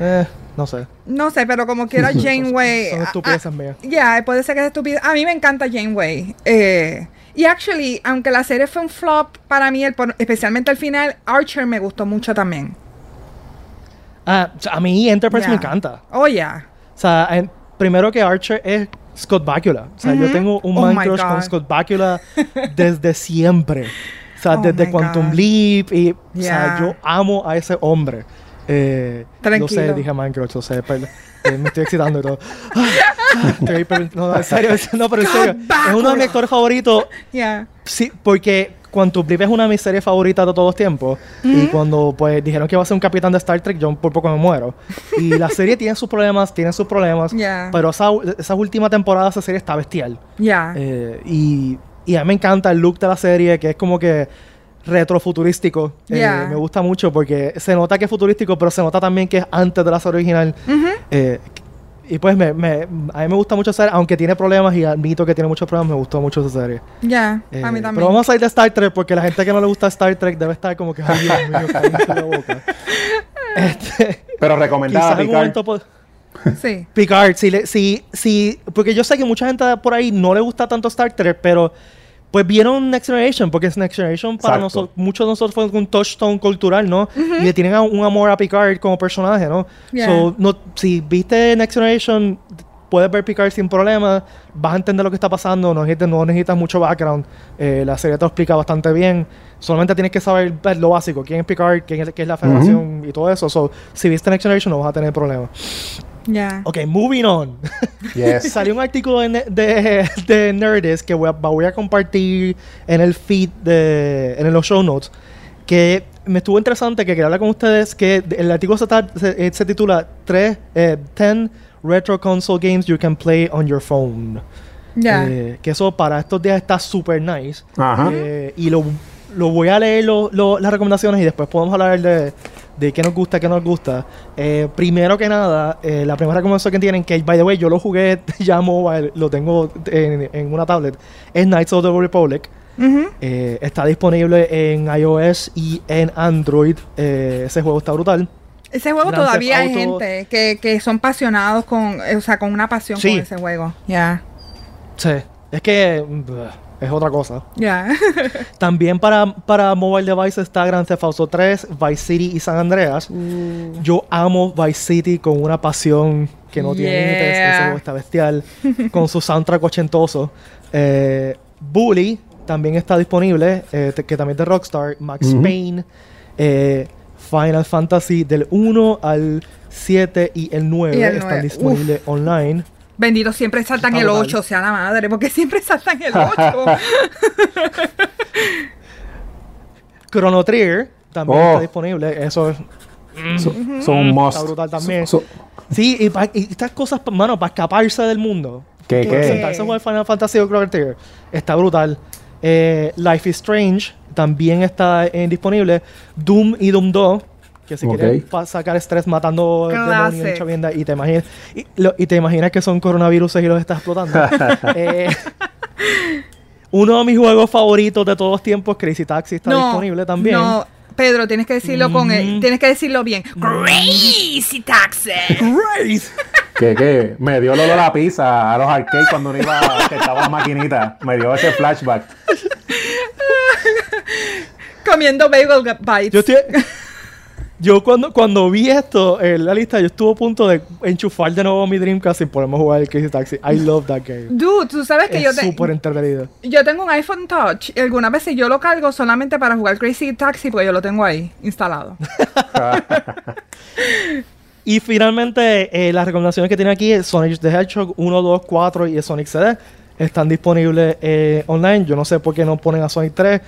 eh, no sé. No sé, pero como quiera (laughs) Janeway. Son ah, estupideces ah, mías. Ya, puede ser que es estúpido. A mí me encanta Janeway. Eh, y actually, aunque la serie fue un flop para mí, el especialmente al final, Archer me gustó mucho también. Ah, a mí Enterprise me encanta. Oh, yeah. O sea, en- primero que Archer es Scott Bakula. O sea, yo tengo un Oh man my crush con. Scott Bakula (laughs) desde siempre. O sea, Oh desde Quantum God. Leap. Y, o sea, yo amo a ese hombre. Eh, Lo Tranquilo. sé, dije man crush, lo sé. pero, eh, me estoy excitando y todo. Ah, ah, no, en serio, (laughs) no, pero en serio. Es uno de mis actores favoritos. Yeah. Sí, porque Quantum Leap es una de mis series favoritas de todos los tiempos. Y cuando pues dijeron que iba a ser un capitán de Star Trek, yo por poco me muero. Y la (laughs) serie tiene sus problemas, tiene sus problemas. Yeah. Pero esa, esa última temporada de esa serie está bestial. Yeah. Eh, y, y a mí me encanta el look de la serie, que es como que retrofuturístico. Eh, Yeah. me gusta mucho porque se nota que es futurístico, pero se nota también que es antes de la serie original. Eh, y pues me, me- a mí me gusta mucho esa serie, aunque tiene problemas y admito que tiene muchos problemas, me gustó mucho esa serie. Yeah. Eh, a mí Pero también. vamos a salir de Star Trek porque la gente que no le gusta Star Trek debe estar como que, ay, Dios mío, la boca. (laughs) Este, Pero recomendada Picard. Sí. Picard, si, le- si, si, porque yo sé que mucha gente por ahí no le gusta tanto Star Trek, pero pues vieron Next Generation, porque es Next Generation para nosotros, muchos de nosotros fue un touchstone cultural, ¿no? Y le tienen a- un amor a Picard como personaje, ¿no? Yeah. So, no, si viste Next Generation, puedes ver Picard sin problema, vas a entender lo que está pasando, no necesitas, no necesitas mucho background, eh, la serie te lo explica bastante bien, solamente tienes que saber ver lo básico, quién es Picard, quién es, qué es la Federación y todo eso, so, si viste Next Generation no vas a tener problema. Yeah. Ok, moving on. Yes. (laughs) Salió un artículo de, de, de Nerdist que voy a, voy a compartir en el feed, de, en los show notes, que me estuvo interesante que quería hablar con ustedes, que el artículo se, se, eh, se titula 3, eh, 10 Retro Console Games You Can Play on Your Phone. Yeah. Eh, que eso para estos días está super nice. Ajá. Eh, y lo, lo voy a leer lo- lo- las recomendaciones y después podemos hablar de, de qué nos gusta, qué no nos gusta. Eh, primero que nada, eh, la primera recomendación que tienen, que by the way, yo lo jugué (laughs) ya mobile, lo tengo en, en una tablet, es Knights of the Republic. Eh, está disponible en iOS y en Android. Eh, ese juego está brutal. Ese juego Grand todavía hay gente que, que son pasionados con, o sea, con una pasión Sí. con ese juego. Yeah. Sí, es que mm, es otra cosa. Yeah. (laughs) También para, para mobile devices está Grand Theft Auto 3, Vice City y San Andreas. Yo amo Vice City con una pasión que no tiene límites. Ese juego está bestial. con su soundtrack ochentoso. Eh, Bully también está disponible, eh, te- que también es de Rockstar. Max. Payne. eh, Final Fantasy del 1 al 7 y el 9 Y el están 9. disponibles online. Bendito, siempre saltan el brutal. 8, sea la madre, porque siempre saltan el 8. (laughs) Chrono Trigger también Oh. está disponible. Eso es So- Son un must. Está brutal también. So- so- Sí, y, pa- y estas cosas, mano, para escaparse del mundo. ¿Qué, Para qué? sentarse a jugar Final Fantasy o Chrono Trigger. Está brutal. Eh, Life is Strange también está eh, disponible. Doom y Doom 2. Que si Ok. quieres pa- sacar estrés matando demonios chavienda, y te imaginas y, lo- y te imaginas que son coronavirus y los estás explotando. (laughs) Eh, uno de mis juegos favoritos de todos los tiempos, Crazy Taxi, está disponible también. No, Pedro, tienes que decirlo con el, Mm. tienes que decirlo bien. Crazy Taxi. Crazy. (laughs) ¿Qué, qué? Me dio el olor a pizza a los arcades cuando uno iba, que estaba la maquinita. Me dio ese flashback. (laughs) Comiendo bagel bites. Yo estoy. Yo cuando, cuando vi esto en la lista, yo estuve a punto de enchufar de nuevo mi Dreamcast y ponerme a jugar el Crazy Taxi. I love that game. Dude, tú sabes que yo, Es te- súper entretenido. yo tengo un iPhone Touch y algunas veces yo lo cargo solamente para jugar Crazy Taxi porque yo lo tengo ahí instalado. (laughs) Y finalmente, eh, las recomendaciones que tiene aquí es Sonic the Hedgehog 1, 2, 4 y Sonic CD. Están disponibles eh, online. Yo no sé por qué no ponen a Sonic 3.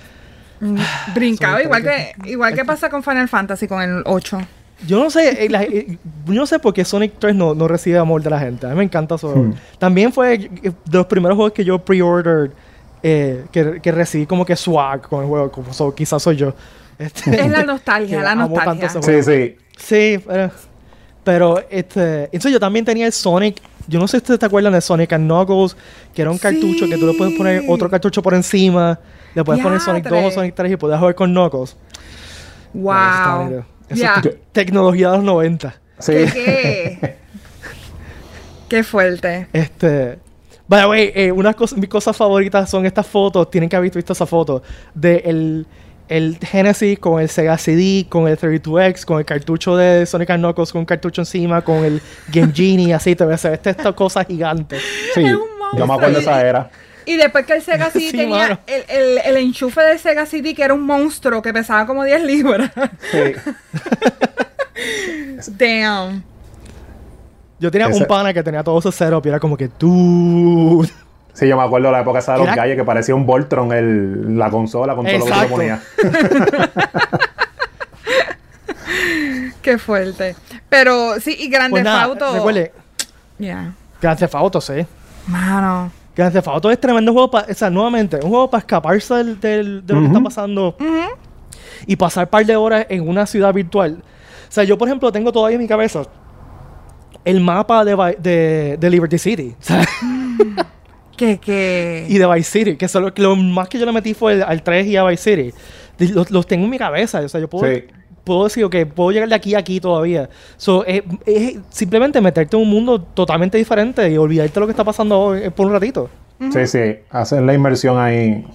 (sighs) Brincado, Son igual que, igual que pasa con Final Fantasy, con el 8. Yo no sé, eh, la- eh, yo no sé por qué Sonic 3 no, no recibe amor de la gente. A mí me encanta eso. Hmm. También fue eh, de los primeros juegos que yo pre-ordered, eh, que, que recibí como que swag con el juego. Como so- quizás soy yo. Este, Es la (laughs) nostalgia, la nostalgia. Sí, sí. Sí, pero, pero este, entonces yo también tenía el Sonic. Yo no sé si ustedes te acuerdan de Sonic and Knuckles, que era un cartucho que tú le puedes poner otro cartucho por encima. Le puedes poner Sonic 2 o. Sonic 3 y puedes jugar con Knuckles. Wow. Eso Ya. es tecnología de los 90. Sí. ¿Qué, qué? (laughs) Qué fuerte. Este. By the way, eh, unas cosas, mis cosas favoritas son estas fotos. Tienen que haber visto esa foto. De el, el Genesis con el Sega CD, con el 32X, con el cartucho de Sonic and Knuckles, con un cartucho encima, con el Game Genie, así. Te ves esta, esta cosa gigante. (laughs) Sí, Es un yo me acuerdo de esa era. Y después que el Sega (laughs) CD Sí, tenía el, el, el enchufe del Sega CD, que era un monstruo que pesaba como 10 libras. Sí. (laughs) Damn. Yo tenía Ese- un pana que tenía todo ese setup y era como que tú. Sí, yo me acuerdo de la época esa de los Era- gallos que parecía un Voltron el, la consola con todo lo que Exacto. se ponía. (laughs) Qué fuerte. Pero sí, y Grande Pues nada, Auto. recuerde, Ya. Grand Theft Auto, sí. Mano. Grand Theft Auto es tremendo juego para, o sea, nuevamente, un juego para escaparse del, del- de lo que Ujú. está pasando y pasar un par de horas en una ciudad virtual. O sea, yo, por ejemplo, tengo todavía en mi cabeza el mapa de, de, de Liberty City (laughs) o sea, (laughs) Que, que. y de Vice City, que solo, lo más que yo le metí fue el- al 3 y a Vice City. Los, los tengo en mi cabeza, o sea, yo puedo, Sí. Puedo decir, ok, puedo llegar de aquí a aquí todavía. So, eh, es simplemente meterte en un mundo totalmente diferente y olvidarte de lo que está pasando hoy, eh, por un ratito. Sí, sí. Hacer la inversión ahí.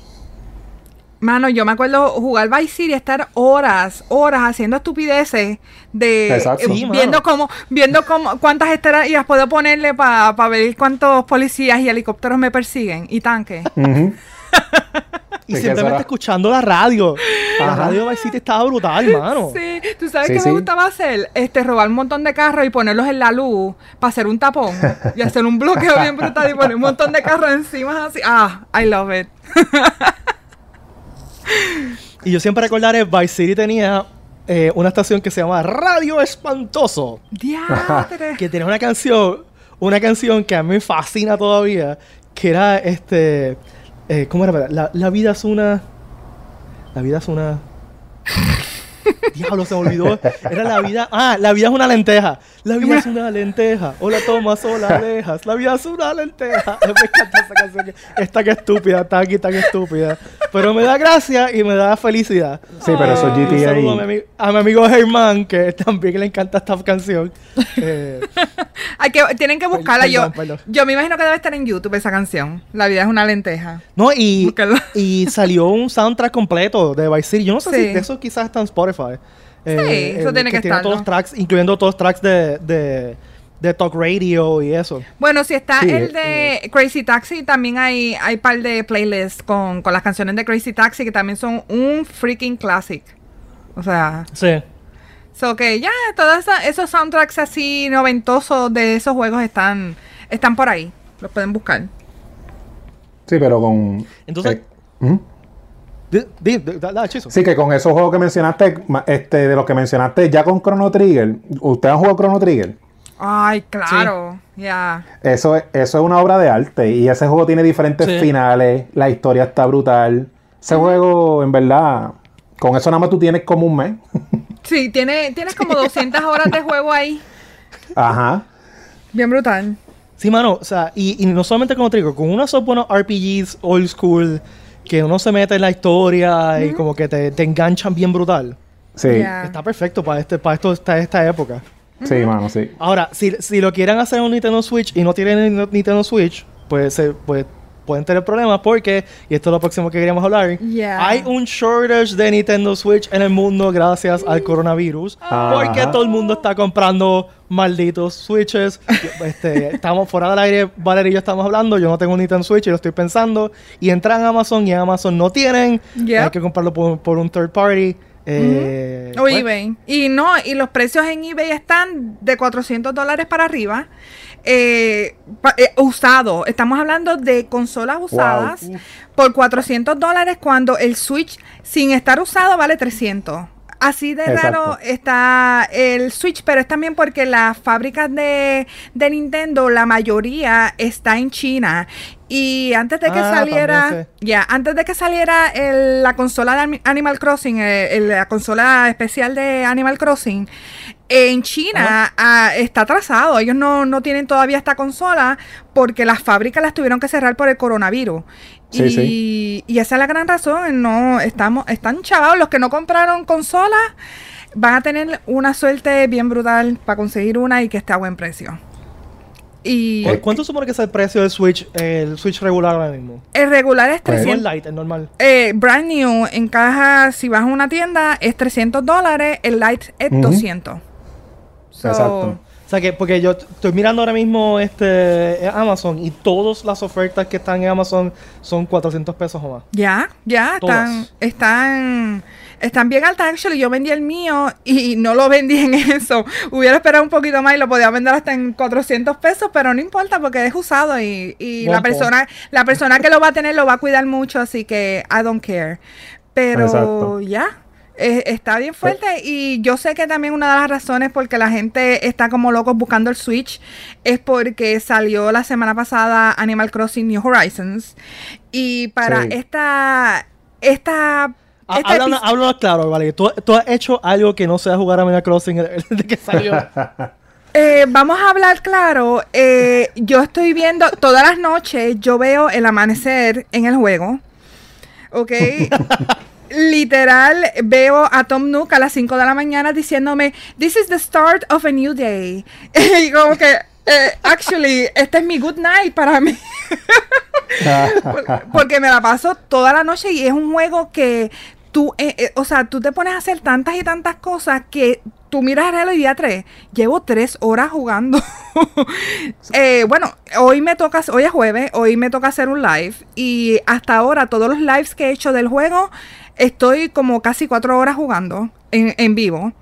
Mano, yo me acuerdo jugar Vice City, estar horas, horas haciendo estupideces de Exacto. eh, Sí, mano. viendo cómo, viendo cómo cuántas estrellas puedo ponerle para ver cuántos policías y helicópteros me persiguen y tanques. Ujú. (laughs) Y simplemente escuchando la radio. La radio de Vice City estaba brutal, mano. Sí, tú sabes Sí, qué sí. me gustaba hacer, este robar un montón de carros y ponerlos en la luz para hacer un tapón y hacer un bloqueo bien brutal y poner un montón de carros encima así. Ah, I love it. Y yo siempre recordaré, Vice City tenía eh, una estación que se llama Radio Espantoso. Diatre. Que tenía una canción, una canción que a mí me fascina todavía, que era este... eh, ¿Cómo era? La, la vida es una... La vida es una... (laughs) Diablo, se me olvidó. Era la vida... Ah, la vida es una lenteja. La vida es una lenteja. O (laughs) la tomas o la dejas. La vida es una lenteja. (laughs) Me encanta esa canción. Esta que estúpida, está aquí, tan estúpida. Pero me da gracia y me da felicidad. Sí, pero eso es Un GTA. saludo a mi, a mi amigo Germán, que también le encanta esta canción. Eh, (laughs) Hay que, tienen que buscarla. yo, perdón, perdón. yo me imagino que debe estar en YouTube esa canción. La vida es una lenteja. no, y, Búscalo. y salió un soundtrack completo de Vice City. Yo no sé Sí. si de eso quizás está en Spotify. Eh, eso tiene que tiene estarlo. todos los tracks, incluyendo todos los tracks de, de, de Talk Radio y eso. Bueno, si está Sí, el de Crazy Taxi, también hay, hay par de playlists con, con las canciones de Crazy Taxi que también son un freaking classic. O sea, Sí. so que ya todos esos soundtracks así noventosos de esos juegos están, están por ahí. Los pueden buscar. Sí, pero con. Entonces- eh, ¿Mm? Sí, que con esos juegos que mencionaste, este, de los que mencionaste ya con Chrono Trigger, ¿usted ha jugado Chrono Trigger? Ay, claro. Ya. Eso es, eso es una obra de arte y ese juego tiene diferentes Sí. finales, la historia está brutal. Ese juego, en verdad, con eso nada más tú tienes como un mes. Sí, tiene, tienes como (laughs) 200 horas de juego ahí. Ajá. Bien brutal. Sí, mano, o sea, y, y no solamente te digo, con unos buenos RPGs old school, que uno se mete en la historia y como que te, te enganchan bien brutal. Sí. Está perfecto para este, para esto, esta, esta época. sí, mano, sí. Ahora, si, si lo quieren hacer en un Nintendo Switch y no tienen ni- Nintendo Switch, pues, se- pues pueden tener problemas porque, y esto es lo próximo que queríamos hablar, Yeah. hay un shortage de Nintendo Switch en el mundo gracias al coronavirus, Ajá. porque todo el mundo está comprando malditos Switches. (laughs) este, estamos fuera del aire, Valeria y yo estamos hablando, yo no tengo un Nintendo Switch y lo estoy pensando, y entran a Amazon y en Amazon no tienen, Yep. hay que comprarlo por, por un third party. eh, O pues, eBay. Y no, y los precios en eBay están de 400 dólares para arriba. Eh, eh, usado. Estamos hablando de consolas usadas por 400 dólares cuando el Switch sin estar usado vale 300. Así de Exacto. raro está el Switch, pero es también porque las fábricas de, de Nintendo, la mayoría está en China. Y antes de que Ah, saliera, ya, antes de que saliera el- la consola de Ani- Animal Crossing, eh, el- la consola especial de Animal Crossing, en China ah, está atrasado. Ellos no, no tienen todavía esta consola porque las fábricas las tuvieron que cerrar por el coronavirus. Sí, y, sí. y esa es la gran razón. No, estamos, están chavados. Los que no compraron consolas van a tener una suerte bien brutal para conseguir una y que esté a buen precio. Y ¿cu- ¿Cuánto supone que es el precio del Switch, el Switch regular ahora mismo? el regular es Pues- No el 300. Lite, el normal. Eh, brand new en caja, si vas a una tienda, es 300 dólares. El light es Ujú. 200. So, Exacto. O sea que, porque yo estoy mirando ahora mismo este eh, Amazon y todas las ofertas que están en Amazon son 400 pesos o más. Ya, ya, Todas. están, están, están bien altas. Actually, yo vendí el mío y no lo vendí en (laughs) eso. Hubiera esperado un poquito más y lo podía vender hasta en 400 pesos, pero no importa porque es usado y, y la persona, la persona que lo va a tener lo va a cuidar mucho, así que I don't care. Pero Exacto. ya. Eh, está bien fuerte y yo sé que también una de las razones por que la gente está como locos buscando el Switch es porque salió la semana pasada Animal Crossing New Horizons y para Sí. esta esta Ha- este Háblanos, epi- háblanos claro, vale. ¿Tú, tú has hecho algo que no sea jugar a Animal Crossing desde que salió. (laughs) eh, vamos a hablar claro. eh, yo estoy viendo todas las noches, yo veo el amanecer en el juego. ¿Ok? (laughs) Literal, veo a Tom Nook a las 5 de la mañana diciéndome, This is the start of a new day. (laughs) y como que, eh, actually, este es mi good night para mí. Por- (laughs) Porque me la paso toda la noche y es un juego que tú, eh, eh, o sea, tú te pones a hacer tantas y tantas cosas que tú miras el reloj y día 3, llevo tres horas jugando. (laughs) Bueno, hoy me toca, hoy es jueves, hoy me toca hacer un live y hasta ahora todos los lives que he hecho del juego estoy como casi cuatro horas jugando en, en vivo.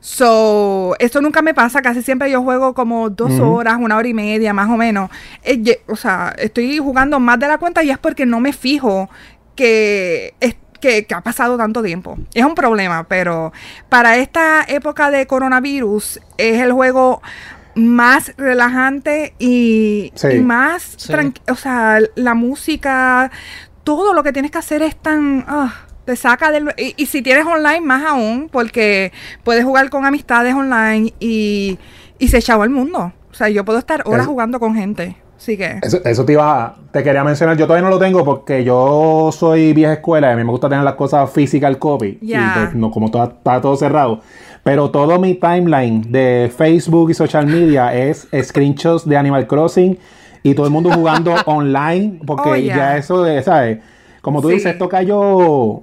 So, esto nunca me pasa, casi siempre yo juego como dos horas, una hora y media, más o menos. Eh, ye- o sea, estoy jugando más de la cuenta y es porque no me fijo que, es- que, que ha pasado tanto tiempo. Es un problema, pero para esta época de coronavirus es el juego más relajante y, Sí. y más Sí. o sea, la música, todo lo que tienes que hacer es tan ah, te saca del y, y si tienes online más aún porque puedes jugar con amistades online y, y se echaba el mundo. O sea, yo puedo estar horas Es- jugando con gente. Así que Eso, eso te iba a- te quería mencionar. Yo todavía no lo tengo porque yo soy vieja escuela y a mí me gusta tener las cosas physical copy. Ya. Y pues, no, como todo- está todo cerrado. Pero todo mi timeline de Facebook y social media es screenshots de Animal Crossing y todo el mundo jugando (laughs) online. Porque Oh, ya. ya eso de, ¿sabes? Como tú Sí. dices, esto cayó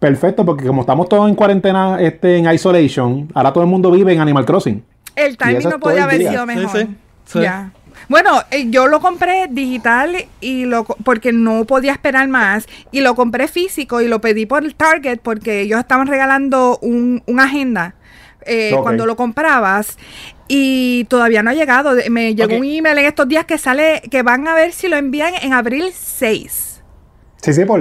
perfecto porque como estamos todos en cuarentena, este, en isolation, ahora todo el mundo vive en Animal Crossing. el timing no podía haber día. sido mejor. sí, sí. Ya. Bueno, eh, yo lo compré digital y lo porque no podía esperar más y lo compré físico y lo pedí por el Target porque ellos estaban regalando un, una agenda eh, cuando lo comprabas y todavía no ha llegado. Me llegó un email en estos días que sale que van a ver si lo envían en abril 6. Sí, sí, por,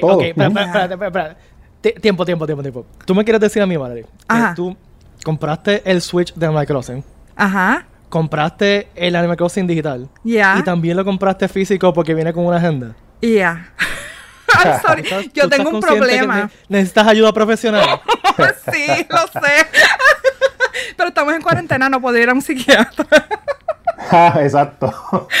todo. ok, espérate. Ti- Tiempo, tiempo, tiempo, tiempo. Tú me quieres decir a mí, Valerie, que Ajá. tú compraste el Switch de Animal Crossing, Ajá. compraste el Animal Crossing digital Ya. y también lo compraste físico porque viene con una agenda. Ya. (laughs) I'm sorry. (laughs) ¿Tú estás- Yo tengo un que problema. ne- necesitas ayuda profesional. (laughs) sí, lo sé. Pero estamos en cuarentena, no puedo ir a un psiquiatra. Exacto. (laughs)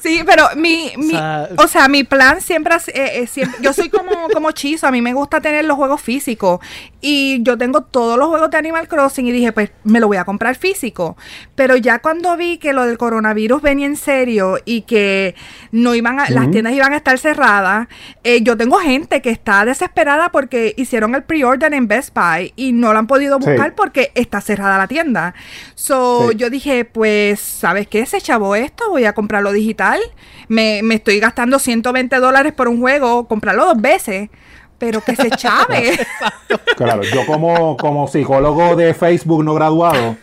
Sí, pero mi, mi O sea- o sea, mi plan siempre, eh, eh, siempre yo soy como, como Chizo, a mí me gusta tener los juegos físicos y yo tengo todos los juegos de Animal Crossing y dije, pues me lo voy a comprar físico. Pero ya cuando vi que lo del coronavirus venía en serio y que no iban a, las tiendas iban a estar cerradas, eh, yo tengo gente que está desesperada porque hicieron el pre-order en Best Buy y no lo han podido Sí. buscar porque está cerrada la tienda. So, Sí. yo dije, pues, ¿sabes qué? Se chavó esto, voy a comprarlo digital. Me, me estoy gastando 120 dólares por un juego, comprarlo dos veces, pero que se chave. (laughs) Claro, yo como, como psicólogo de Facebook no graduado,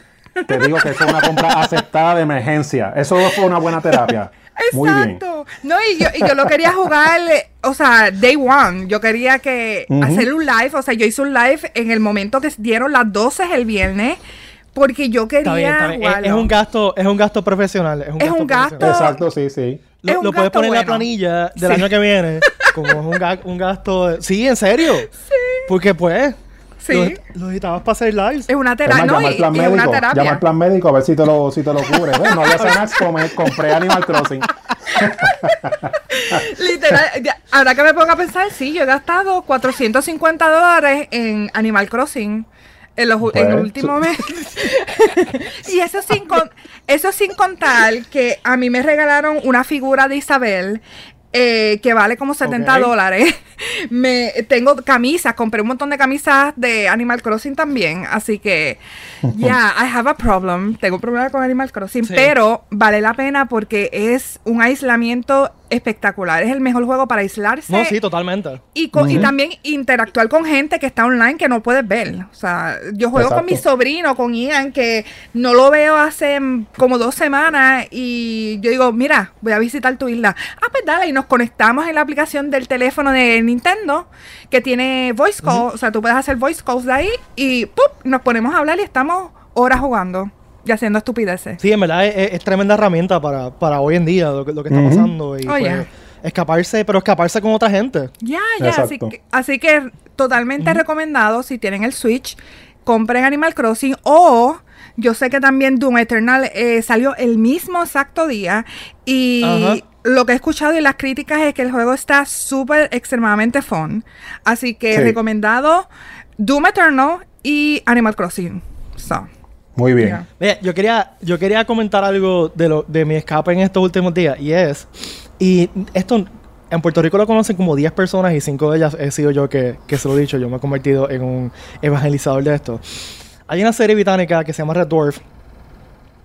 te digo que eso es una compra aceptada de emergencia. Eso fue una buena terapia. Muy bien. Exacto. No, y yo, y yo lo quería jugar, o sea, day one. Yo quería que hacer un live, o sea, yo hice un live en el momento que dieron las 12 el viernes, porque yo quería Está bien, está bien. Es, un gasto, es un gasto profesional. Es un Es gasto. un gasto. Exacto, sí, sí. Lo, Es un lo puedes gasto poner en la planilla del Sí. año que viene. Como es un, ga- un gasto. de- sí, en serio. Sí. Porque pues. Sí. Lo, necesitabas para hacer lives. Es una terapia. No, llama y- al plan y es una médico. terapia. Llama al plan médico a ver si te lo, si te lo cubre. Bueno, no había compré Animal Crossing. (laughs) Literal, ya, ahora que me pongo a pensar, sí, yo he gastado 450 dólares en Animal Crossing en, los, en el último mes. y eso sin, con- eso sin contar que a mí me regalaron una figura de Isabel. eh, que vale como 70 Ok. dólares. (laughs) Me tengo camisas, compré un montón de camisas de Animal Crossing también, así que ya, I have a problem. Tengo un problema con Animal Crossing, Sí. pero vale la pena porque es un aislamiento espectacular. Es el mejor juego para aislarse No, sí, totalmente. y, con- y Ujú. también interactuar con gente que está online que no puedes ver. O sea, yo juego con mi sobrino, con Ian, que no lo veo hace como dos semanas y yo digo, mira, voy a visitar tu isla. Ah, pues dale, y nos conectamos en la aplicación del teléfono de Nintendo que tiene voice call, o sea, tú puedes hacer voice calls de ahí y ¡pup! nos ponemos a hablar y estamos horas jugando y haciendo estupideces. Sí, en verdad es, es- es tremenda herramienta para, para hoy en día lo que, lo que está pasando. Y Oh, pues, yeah. escaparse, pero escaparse con otra gente. Ya, ya, así Exacto. que, así que totalmente recomendado si tienen el Switch, compren Animal Crossing o yo sé que también Doom Eternal eh, salió el mismo exacto día y lo que he escuchado y las críticas es que el juego está súper extremadamente fun, así que Sí. recomendado Doom Eternal y Animal Crossing. So, Muy bien. Yeah. Mira, yo quería, yo quería comentar algo de lo, de mi escape en estos últimos días. Y es, y esto en Puerto Rico lo conocen como 10 personas y 5 de ellas he sido yo que, que se lo he dicho. Yo me he convertido en un evangelizador de esto. Hay una serie británica que se llama Red Dwarf.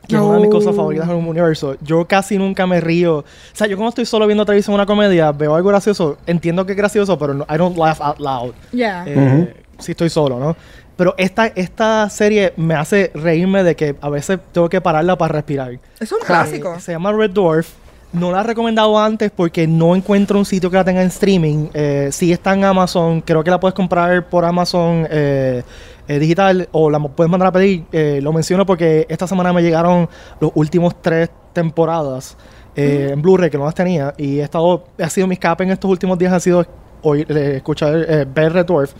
Que es una de mis cosas favoritas en el universo. Yo casi nunca me río. O sea, yo cuando estoy solo viendo televisión una comedia, veo algo gracioso, entiendo que es gracioso, pero no, I don't laugh out loud yeah. eh, si estoy solo, ¿no? Pero esta, esta serie me hace reírme de que a veces tengo que pararla para respirar. es un clásico. Eh, se llama Red Dwarf. No la he recomendado antes porque no encuentro un sitio que la tenga en streaming. Eh, sí está en Amazon. Creo que la puedes comprar por Amazon eh, eh, digital o la puedes mandar a pedir. Lo menciono porque esta semana me llegaron los últimos tres temporadas eh, en Blu-ray que no las tenía. Y he estado, ha sido mi escape en estos últimos días ha sido oír, escuchar, ver Red Dwarf.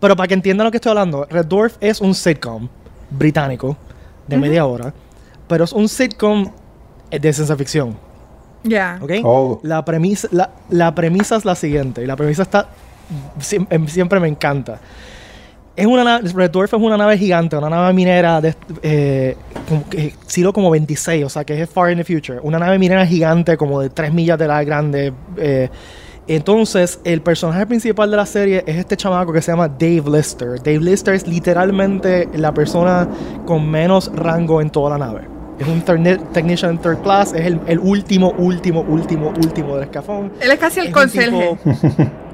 Pero para que entiendan lo que estoy hablando, Red Dwarf es un sitcom británico de media hora, pero es un sitcom eh, de ciencia ficción, Yeah. ¿ok? Oh. La, premisa, la, la premisa es la siguiente, y la premisa está, em- siempre me encanta. Es una nave, Red Dwarf es una nave gigante, una nave minera de eh, como que- siglo como 26, o sea que es far in the future. Una nave minera gigante como de 3 millas de la grande. eh, entonces, el personaje principal de la serie es este chamaco que se llama Dave Lister. Dave Lister es literalmente la persona con menos rango en toda la nave. Es un technician third class, es el, el último, último, último, último del escafón. Él es casi el Es conserje. tipo- (laughs)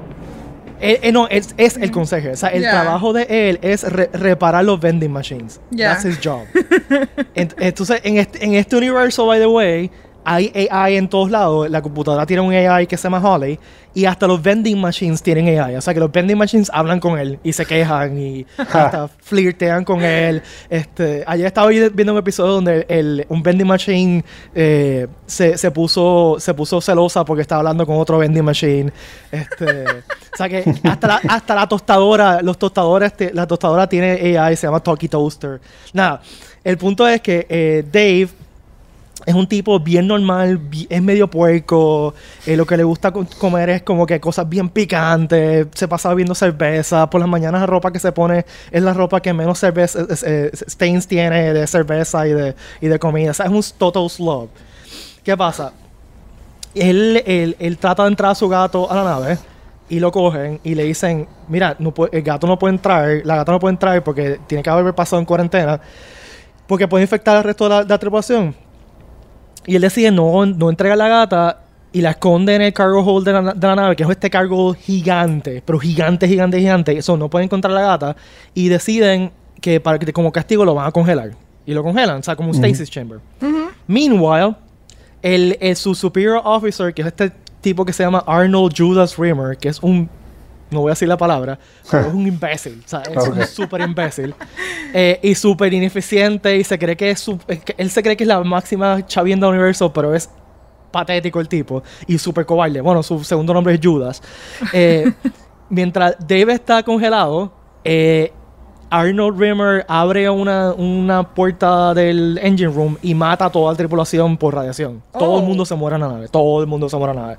Eh, eh, no, es, es el conserje. O sea, el trabajo de él es re- reparar los vending machines. That's his job. (laughs) Ent- entonces, en este, en este universo, by the way, hay AI en todos lados. La computadora tiene un AI que se llama Holly. Y hasta los vending machines tienen AI. O sea, que los vending machines hablan con él y se quejan (laughs) y hasta flirtean con él. Este, ayer estaba vi- viendo un episodio donde el, un vending machine eh, se, se puso se puso celosa porque estaba hablando con otro vending machine. Este, o sea que hasta la, hasta la tostadora, los tostadores, te- la tostadora tiene AI, se llama Talkie Toaster. Nada, el punto es que eh, Dave es un tipo bien normal, es medio puerco, eh, lo que le gusta co- comer es como que cosas bien picantes, se pasa bebiendo cerveza, por las mañanas la ropa que se pone es la ropa que menos cerveza, stains tiene de cerveza y de, y de comida, o sea, es un total slob. ¿Qué pasa? Él, él, él trata de entrar a su gato a la nave y lo cogen y le dicen, mira, no puede- el gato no puede entrar, la gata no puede entrar porque tiene que haber pasado en cuarentena, porque puede infectar al resto la, de la tripulación. Y él decide no, no entregar la gata y la esconde en el cargo hold de la, de la nave, que es este cargo gigante, pero gigante, gigante, gigante. Eso no puede encontrar la gata y deciden que para que como castigo lo van a congelar. Y lo congelan, o sea, como un stasis chamber. Meanwhile, el, el- su superior officer, que es este tipo que se llama Arnold Judas Rimmer, que es un no voy a decir la palabra, pero es un imbécil, o sea, es un (laughs) súper imbécil eh, y súper ineficiente y se cree que es su- que él se cree que es la máxima chavienda del universo, pero es patético el tipo y súper cobarde. Bueno, su segundo nombre es Judas. Eh, (laughs) mientras Dave está congelado, eh, Arnold Rimmer abre una, una puerta del engine room y mata a toda la tripulación por radiación. Todo el Oh. mundo se muere en la nave. Todo el mundo se muere en la nave.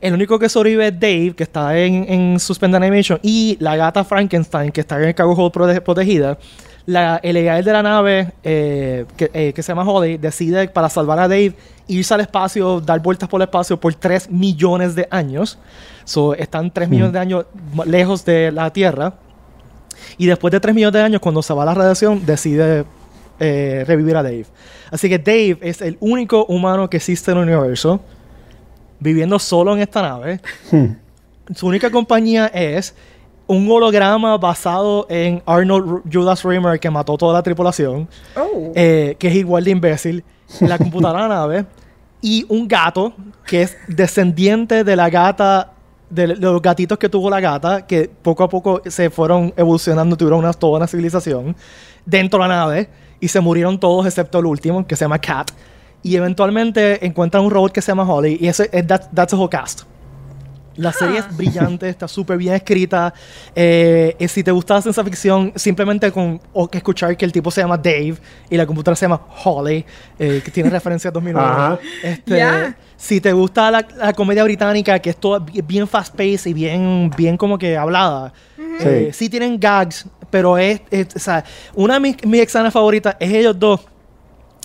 El único que sobrevive es Dave, que está en, en Suspended Animation, y la gata Frankenstein, que está en el cargo hold prote- protegida. La, el AI de la nave, eh, que, eh, que se llama Holly, decide para salvar a Dave irse al espacio, dar vueltas por el espacio por 3 millones de años. So, están 3 millones de años lejos de la Tierra. Y después de 3 millones de años, cuando se va la radiación, decide eh, revivir a Dave. Así que Dave es el único humano que existe en el universo, viviendo solo en esta nave. Su única compañía es un holograma basado en Arnold Judas Rimmer que mató toda la tripulación, Oh. eh, que es igual de imbécil, la (laughs) computadora de la nave, y un gato que es descendiente de la gata, de, de los gatitos que tuvo la gata, que poco a poco se fueron evolucionando, tuvieron una, toda una civilización dentro de la nave, y se murieron todos excepto el último, que se llama Cat. Y eventualmente encuentran un robot que se llama Holly, y ese es that, that's the whole cast. La serie es brillante, está súper bien escrita. Eh, y si te gusta la ciencia ficción, simplemente con o que escuchar que el tipo se llama Dave y la computadora se llama Holly, eh, que tiene referencia a 2009. (laughs) Ajá. Este, Ya. Si te gusta la, la comedia británica, que es toda bi- bien fast-paced y bien, bien como que hablada, eh, Sí. sí tienen gags, pero es, es- o sea, una de mis, mis escenas favoritas es ellos dos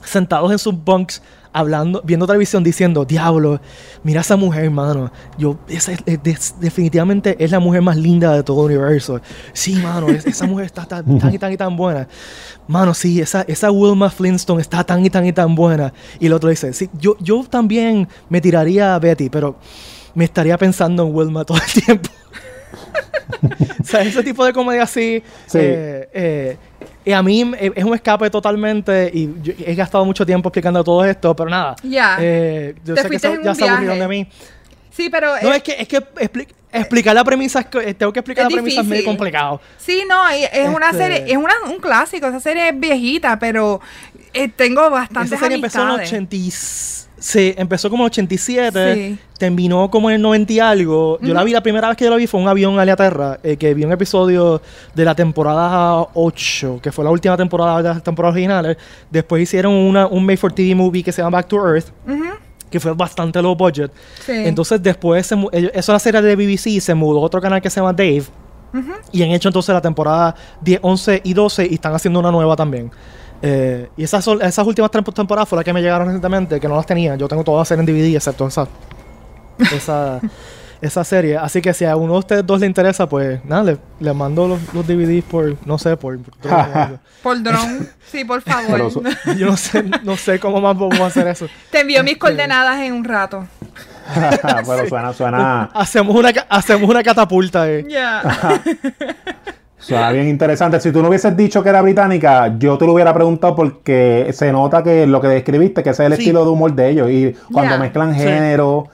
sentados en sus bunks hablando, viendo televisión diciendo, diablo, mira esa mujer, mano. Yo, esa es- definitivamente es la mujer más linda de todo el universo. Sí, mano, es- esa mujer está tan, tan y tan y tan buena. Mano, sí, esa, esa Wilma Flintstone está tan y tan y tan buena. Y el otro dice, sí, yo, yo también me tiraría a Betty, pero me estaría pensando en Wilma todo el tiempo. (laughs) o sea, ese tipo de comedia así. Sí. eh, eh, y a mí eh, es un escape totalmente. Y yo he gastado mucho tiempo explicando todo esto, pero nada. Ya. Eh, yo Te sé que se- ya se aburrieron de mí. Sí, pero... No, eh, es que, es que expli- explicar la premisa, es eh, tengo que explicar Es la premisa es medio complicado. Sí, no, es una Este- serie, es una- un clásico, esa serie es viejita, pero eh, tengo bastantes Esa serie empezó en el amistades. 80 y- Sí, empezó como en el 87, Sí. terminó como en el 90 y algo. Yo la vi, la primera vez que yo la vi fue un avión a Tierra, eh, que vi un episodio de la temporada 8, que fue la última temporada de las temporadas originales. Después hicieron una, un Made for TV movie que se llama Back to Earth, que fue bastante low budget. sí. Entonces después, se ellos- eso es una serie de BBC, se mudó a otro canal que se llama Dave. Y han hecho entonces la temporada 10, 11 y 12 y están haciendo una nueva también. Eh, y esas, son- esas últimas tres temporadas fueron las que me llegaron recientemente, que no las tenía. Yo tengo todas las series en DVD excepto esa, (laughs) esa, esa serie. Así que si a uno de ustedes dos le interesa, pues nada, le, le mando los, los DVDs por, no sé, por... por- (laughs) Por drone, sí, por (laughs) favor. Yo no sé, no sé cómo más a hacer eso. Te envío mis Este- coordenadas en un rato. Pero suena, suena, Hacemos una, hacemos una catapulta, eh. Ya. Suena bien interesante. Si tú no hubieses dicho que era británica, yo te lo hubiera preguntado porque se nota que lo que describiste, que ese es el Sí. estilo de humor de ellos. Y cuando mezclan Sí. género, o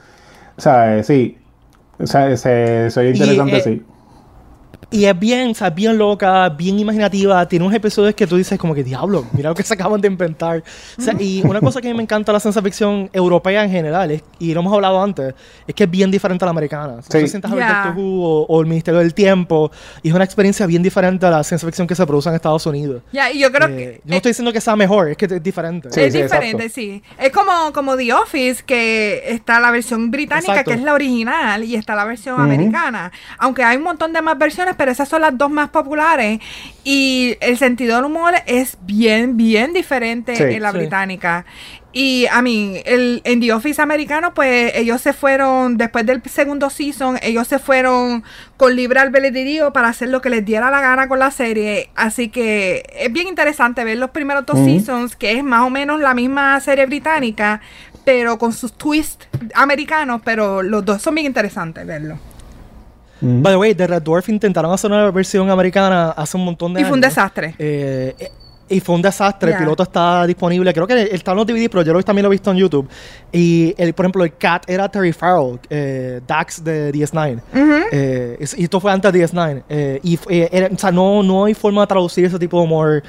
sea, sí. O sea, se, se oye Y, interesante, eh, sí. Y es bien, o sea, bien loca, bien imaginativa. Tiene unos episodios que tú dices como que, diablo, mira lo que se acaban de inventar. O sea, y una cosa que a mí me encanta la ciencia ficción europea en general, es- y lo hemos hablado antes, es que es bien diferente a la americana. Si Sí. tú sientas a ver Yeah. Doctor Who o, o el Ministerio del Tiempo, y es una experiencia bien diferente a la ciencia ficción que se produce en Estados Unidos. Ya, y yo creo Eh, que... yo no estoy diciendo que sea mejor, es que es diferente. Sí, es sí, diferente, exacto. sí. Es como, como The Office, que está la versión británica, Exacto. que es la original, y está la versión Ujú. americana. Aunque hay un montón de más versiones, pero esas son las dos más populares. Y el sentido del humor es bien, bien diferente Sí. en la Sí. británica. Y a mí, el, en The Office americano, pues ellos se fueron, después del segundo season, ellos se fueron con libre albedrío para hacer lo que les diera la gana con la serie. Así que es bien interesante ver los primeros dos seasons, que es más o menos la misma serie británica, pero con sus twists americanos, pero los dos son bien interesantes verlo. Mm. By the way, The Red Dwarf intentaron hacer una versión americana hace un montón de Y fue un años. desastre. Eh, eh, y fue un desastre. Ya. El piloto está disponible. Creo que está en los DVD, pero yo lo, también lo he visto en YouTube. Y, el, por ejemplo, el cat era Terry Farrell, eh, Dax de DS9. Ujú. Eh, y esto fue antes de DS9. Eh, y eh, era- o sea, no, no hay forma de traducir ese tipo de humor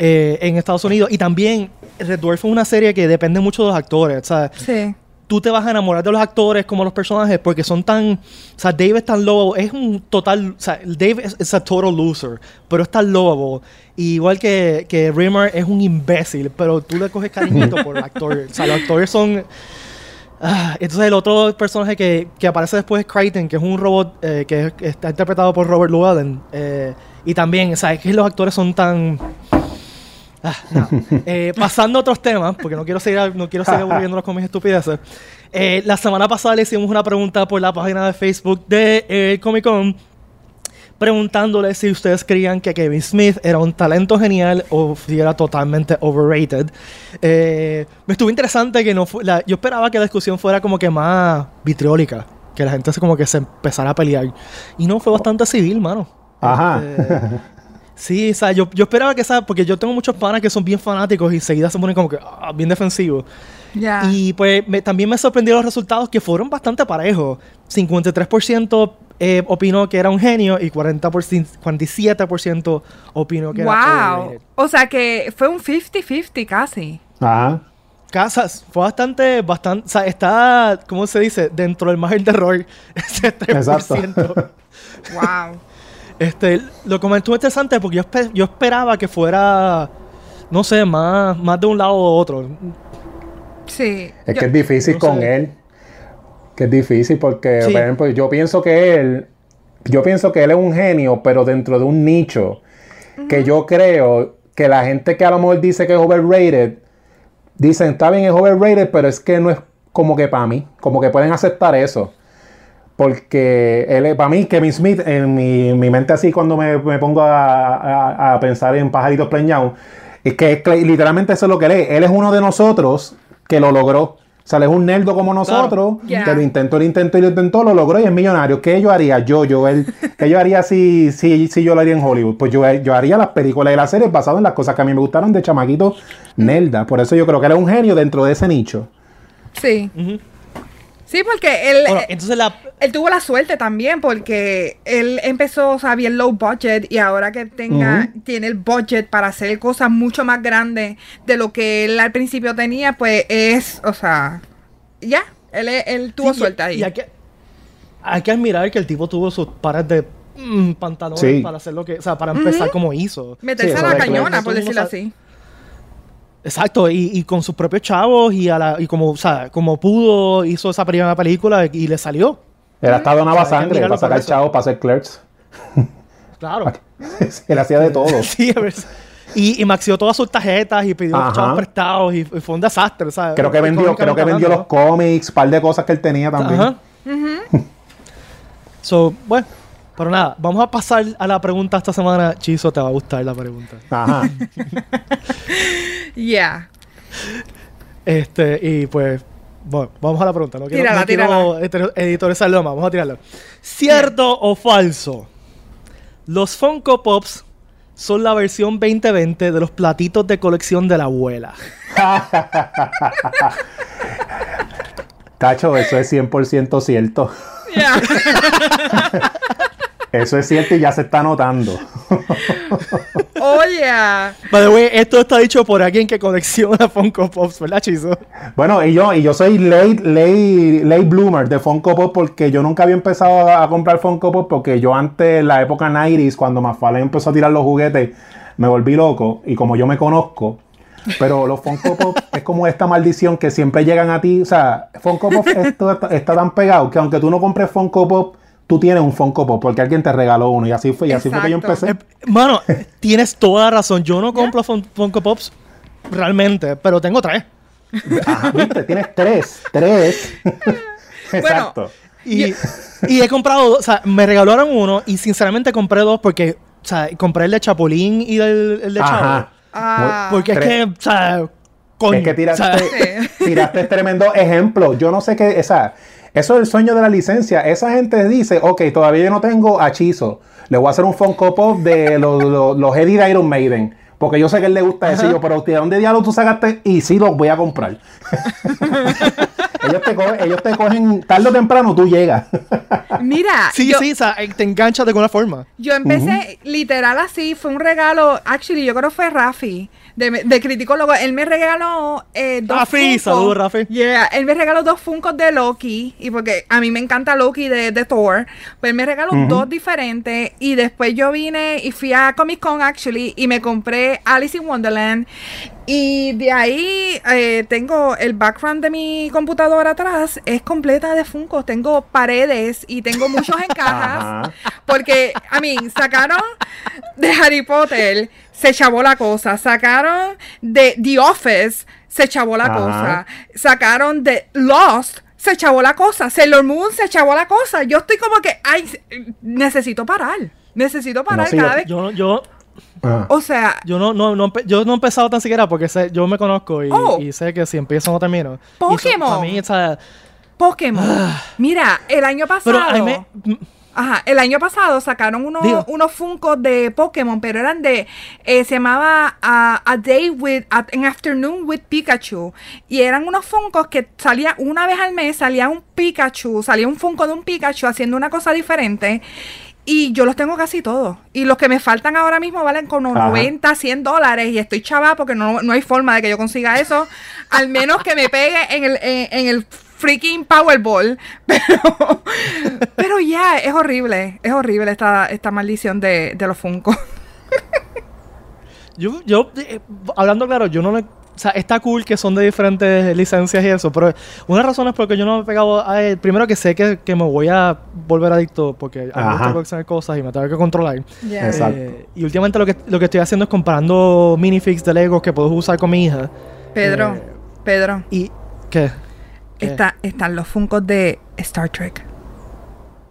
eh, en Estados Unidos. Y también, Red Dwarf es una serie que depende mucho de los actores. O sea, Sí. Tú te vas a enamorar de los actores como los personajes porque son tan, o sea, Dave es tan lobo, es un total, o sea, Dave es, a total loser, pero es tan lobo, igual que, que Rimmer es un imbécil, pero tú le coges cariñito por el (laughs) actor, o sea, los actores son, ah, entonces el otro personaje que, que aparece después es Crichton, que es un robot eh, que está interpretado por Robert Llewellyn, eh, y también, o sea, es que los actores son tan... Ah, no. Eh, pasando a otros temas, porque no quiero seguir, no quiero seguir (laughs) aburriéndonos con mis estupideces. Eh, la semana pasada le hicimos una pregunta por la página de Facebook de eh, Comic Con preguntándole si ustedes creían que Kevin Smith era un talento genial o si era totalmente overrated. Eh, me estuvo interesante que no la- yo esperaba que la discusión fuera como que más vitriólica, que la gente se como que se empezara a pelear y no fue bastante civil, mano. Ajá. Este, Sí, o sea, yo, yo esperaba que esa, porque yo tengo muchos panas que son bien fanáticos y enseguida se ponen como que ah, bien defensivos. Y pues me- también me sorprendieron los resultados que fueron bastante parejos. 53% eh, opinó que era un genio y 40%, 47% opinó que era wow. O sea que fue un 50-50 casi. Ajá. Casas, fue bastante, bastante, o sea, está, ¿cómo se dice? Dentro del margen de error, (laughs) ese 3%. Exacto. Wow. Este, lo que me estuvo interesante porque yo, espe- yo esperaba que fuera, no sé, más, más de un lado o otro. Sí. Es Yo- que es difícil no con sé. él. Que es difícil porque, Sí. por ejemplo, yo pienso que él, yo pienso que él es un genio, pero dentro de un nicho que yo creo que la gente que a lo mejor dice que es overrated, dicen, está bien, es overrated, pero es que no es como que para mí, como que pueden aceptar eso. Porque él, es- para mí, Kevin Smith, en mi, mi mente así, cuando me, me pongo a, a- a pensar en pajaritos preñados, es que es que literalmente eso es lo que él es. Él es uno de nosotros que lo logró. O sea, él es un nerdo como nosotros, que lo intentó, lo intentó y lo intentó, lo logró y es millonario. ¿Qué yo haría? Yo, yo, él, ¿qué yo haría si, si, si yo lo haría en Hollywood? Pues yo, yo haría las películas y las series basadas en las cosas que a mí me gustaron de chamaquito nerda. Por eso yo creo que él es un genio dentro de ese nicho. Sí. Ujú. Sí, porque él, Bueno, eh, entonces la, él tuvo la suerte también porque él empezó, o sea, bien low budget y ahora que tenga, tiene el budget para hacer cosas mucho más grandes de lo que él al principio tenía, pues es, o sea, ya, él, él tuvo Sí, y- suerte ahí. Y hay que, hay que admirar que el tipo tuvo sus pares de mm, pantalones Sí. para hacer lo que, o sea, para empezar como hizo. Meterse Sí, a la cañona, por decirlo así. Exacto, y, y con sus propios chavos y, a la, y como, o sea, como pudo, hizo esa primera película y le salió. Él hasta donaba O sea, sangre para sacar chavos, para hacer clerks. (laughs) Claro. (laughs) él hacía de todo. (laughs) sí, a ver. Y, y maxió todas sus tarjetas y pidió Ajá. chavos prestados y, y fue un desastre, ¿sabes? Creo que vendió, creo que vendió los cómics, par de cosas que él tenía también. Ajá. So, bueno, pero nada, vamos a pasar a la pregunta esta semana. Chizo, te va a gustar la pregunta. Ajá. (laughs) Yeah. Este, y pues, bueno, vamos a la pregunta. No quiero, Tírala, no quiero editor- editorializarlo más. Vamos a tirarlo. ¿Cierto o falso? Los Funko Pops son la versión 2020 de los platitos de colección de la abuela. (laughs) Cacho, eso es 100% cierto. Yeah. (laughs) Eso es cierto y ya se está notando. Oye. By the way, esto está dicho por alguien que colecciona Funko Pops, ¿verdad, Chizo? Bueno, y yo, y yo soy late, late, late bloomer de Funko Pop porque yo nunca había empezado a, a comprar Funko Pop porque yo antes, en la época 90s, cuando McFarlane empezó a tirar los juguetes, me volví loco y como yo me conozco, pero los Funko Pop es como esta maldición que siempre llegan a ti. O sea, Funko Pop esto está, está tan pegado que aunque tú no compres Funko Pop, tú tienes un Funko Pop porque alguien te regaló uno. Y así fue, y así fue que yo empecé. Eh, Mano, tienes toda la razón. Yo no compro Fun- Funko Pops realmente, pero tengo tres. Ajá, ¿viste? Tienes tres. Tres. (laughs) Exacto. Y, y he comprado, o sea, me regalaron uno y sinceramente compré dos porque, o sea, compré el de Chapulín y el, el de Chavo. Ajá. Ah. Porque es Tres. que, o sea, coño, Es que tiraste, Sí. tiraste tremendo ejemplo. Yo no sé qué, o sea, eso es el sueño de la licencia. Esa gente dice, ok, todavía yo no tengo a Chizo. Le voy a hacer un Funko Pop de (laughs) los, los, los Eddie de Iron Maiden. Porque yo sé que él le gusta eso. Y yo, pero ¿de dónde diablos tú sacaste? Y sí los voy a comprar. (laughs) ellos, te cogen, ellos te cogen, tarde o temprano tú llegas. (laughs) Mira, sí, yo, sí, o sea, te enganchas de alguna forma. yo empecé literal así, fue un regalo, actually, yo creo que fue Rafi, de, de Criticólogo. Él me regaló eh, dos Rafi, saludos, Rafi. Yeah, él me regaló dos Funkos de Loki, y porque a mí me encanta Loki de, de Thor, pues él me regaló dos diferentes, y después yo vine y fui a Comic Con, actually, y me compré Alice in Wonderland, y de ahí eh, tengo el background de mi computadora atrás, es completa de Funkos, tengo paredes y tengo muchos en cajas. (laughs) Ajá. Porque, a mí, sacaron de Harry Potter, se chavó la cosa. Sacaron de The Office, se chavó la Ajá. cosa. Sacaron de Lost, se chavó la cosa. Sailor Moon, se chavó la cosa. Yo estoy como que, ay, necesito parar. Necesito parar sí, cada yo- vez. Yo, yo, Ah. o sea, yo no, no, no, yo no he empezado tan siquiera porque sé, yo me conozco y, Oh. y sé que si empiezo no termino. Pokémon. mí, Pokémon. Mira, el año pasado. pero me- Ajá, el año pasado sacaron unos, Digo. unos Funkos de Pokémon, pero eran de, eh, se llamaba ah, A Day with, a- an Afternoon with Pikachu. Y eran unos Funkos que salía una vez al mes, salía un Pikachu, salía un Funko de un Pikachu haciendo una cosa diferente. Y yo los tengo casi todos. Y los que me faltan ahora mismo valen como Ajá. 90, 100 dólares. Y estoy chava porque no, no hay forma de que yo consiga eso. al menos que me pegue en el, en, en el freaking Powerball. (laughs) Pero, pero ya, es horrible. Es horrible esta, esta maldición de, de los Funko. Yo, yo eh, hablando claro, yo no le. O sea, está cool que son de diferentes licencias y eso, pero una razón es porque yo no me he pegado a él. Primero que sé que, que me voy a volver adicto porque a mí me Ajá. gusta coleccionar cosas y me tengo que controlar. Exacto. Eh, y últimamente lo que, lo que estoy haciendo es comprando minifigs de Legos que puedo usar con mi hija. Pedro, Eh, Pedro, ¿Y qué? ¿Qué? está, están los Funkos de Star Trek.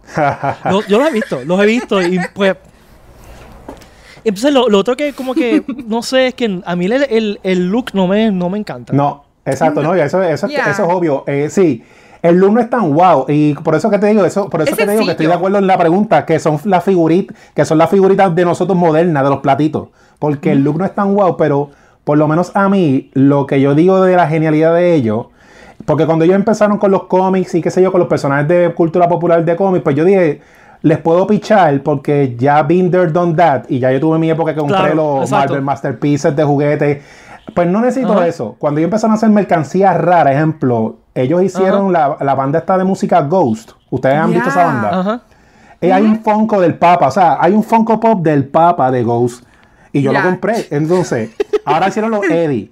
(laughs) Yo los he visto, los he visto y pues... Entonces lo, lo otro que como que, (laughs) no sé, es que a mí el, el, el look no me, no me encanta. No, exacto, no, eso, eso, eso es obvio. Eh, sí, el look no es tan wow. Y por eso que te digo, eso, por eso Es que te digo que estoy de acuerdo en la pregunta, que son las figuritas, que son las figuritas de nosotros modernas, de los platitos. Porque el look no es tan wow, pero por lo menos a mí, lo que yo digo de la genialidad de ellos, porque cuando ellos empezaron con los cómics y qué sé yo, con los personajes de cultura popular de cómics, pues yo dije, les puedo pichar porque ya been there, done that, y ya yo tuve mi época que compré Claro, los exacto. Marvel Masterpieces de juguetes. Pues no necesito Ajá. eso. Cuando ellos empezaron a hacer mercancías raras, ejemplo, ellos hicieron la, la banda esta de música Ghost. ¿Ustedes han visto esa banda? Ajá. Eh, hay un Funko del Papa, o sea, hay un Funko Pop del Papa de Ghost. Y yo lo compré. Entonces, ahora hicieron los (laughs) Eddie.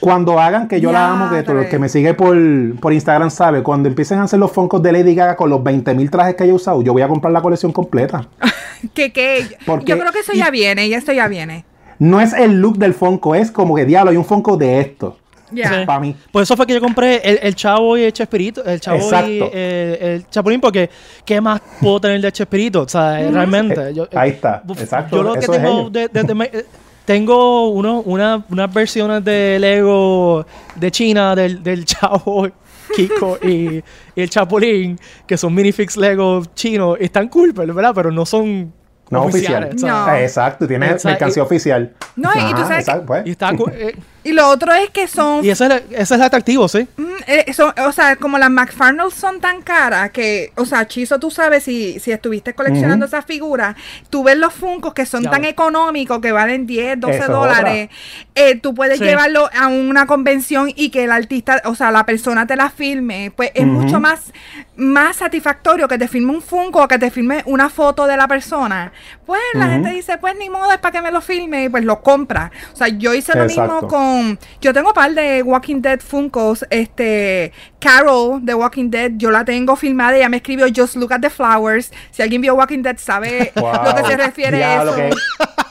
Cuando hagan, que yo la amo, que todo el que me sigue por, por Instagram sabe, cuando empiecen a hacer los Funkos de Lady Gaga con los 20.000 trajes que haya usado, yo voy a comprar la colección completa. (laughs) Que, que, Porque- yo creo que eso y- ya viene, y esto ya viene. No es el look del Funko, es como que diablo, hay un Funko de esto. Ya. Sí. Para mí. Por eso fue que yo compré el, el Chavo y el Chespirito. El Chavo y Exacto. eh, el Chapulín, porque ¿qué más puedo tener de Chespirito? O sea, realmente. Yo, Eh, ahí está, uf, exacto, Yo lo que eso tengo de, de- eh, tengo uno, una, unas versiones de Lego de China del, del (laughs) Chavo, Kiko y, y el Chapulín, que son minifigs Lego chinos. Están cool, ¿verdad? Pero no son No oficiales. oficial. o sea, No. Exacto, tiene Exacto. mercancía oficial. No, y tú sabes exacto, pues. Y está eh, (laughs) Y lo otro es que son Y eso es, ese es el atractivo, ¿sí? Mm, eh, son- o sea, como las McFarnell son tan caras que, o sea, Chizo, tú sabes, si, si estuviste coleccionando esas figuras, tú ves los Funkos que son Ya tan económicos que valen 10, 12 Eso es dólares, eh, tú puedes Sí. llevarlo a una convención y que el artista, o sea, la persona te la filme, pues es mucho más, más satisfactorio que te filme un Funko o que te filme una foto de la persona. Pues la gente dice, pues ni modo, es para que me lo filme y pues lo compra. O sea, yo hice lo mismo Exacto. Con yo tengo un par de Walking Dead Funkos. Este, Carol de Walking Dead, yo la tengo filmada. Ella me escribió Just Look at the Flowers. Si alguien vio Walking Dead, sabe (laughs) lo que se refiere a Diablo, eso.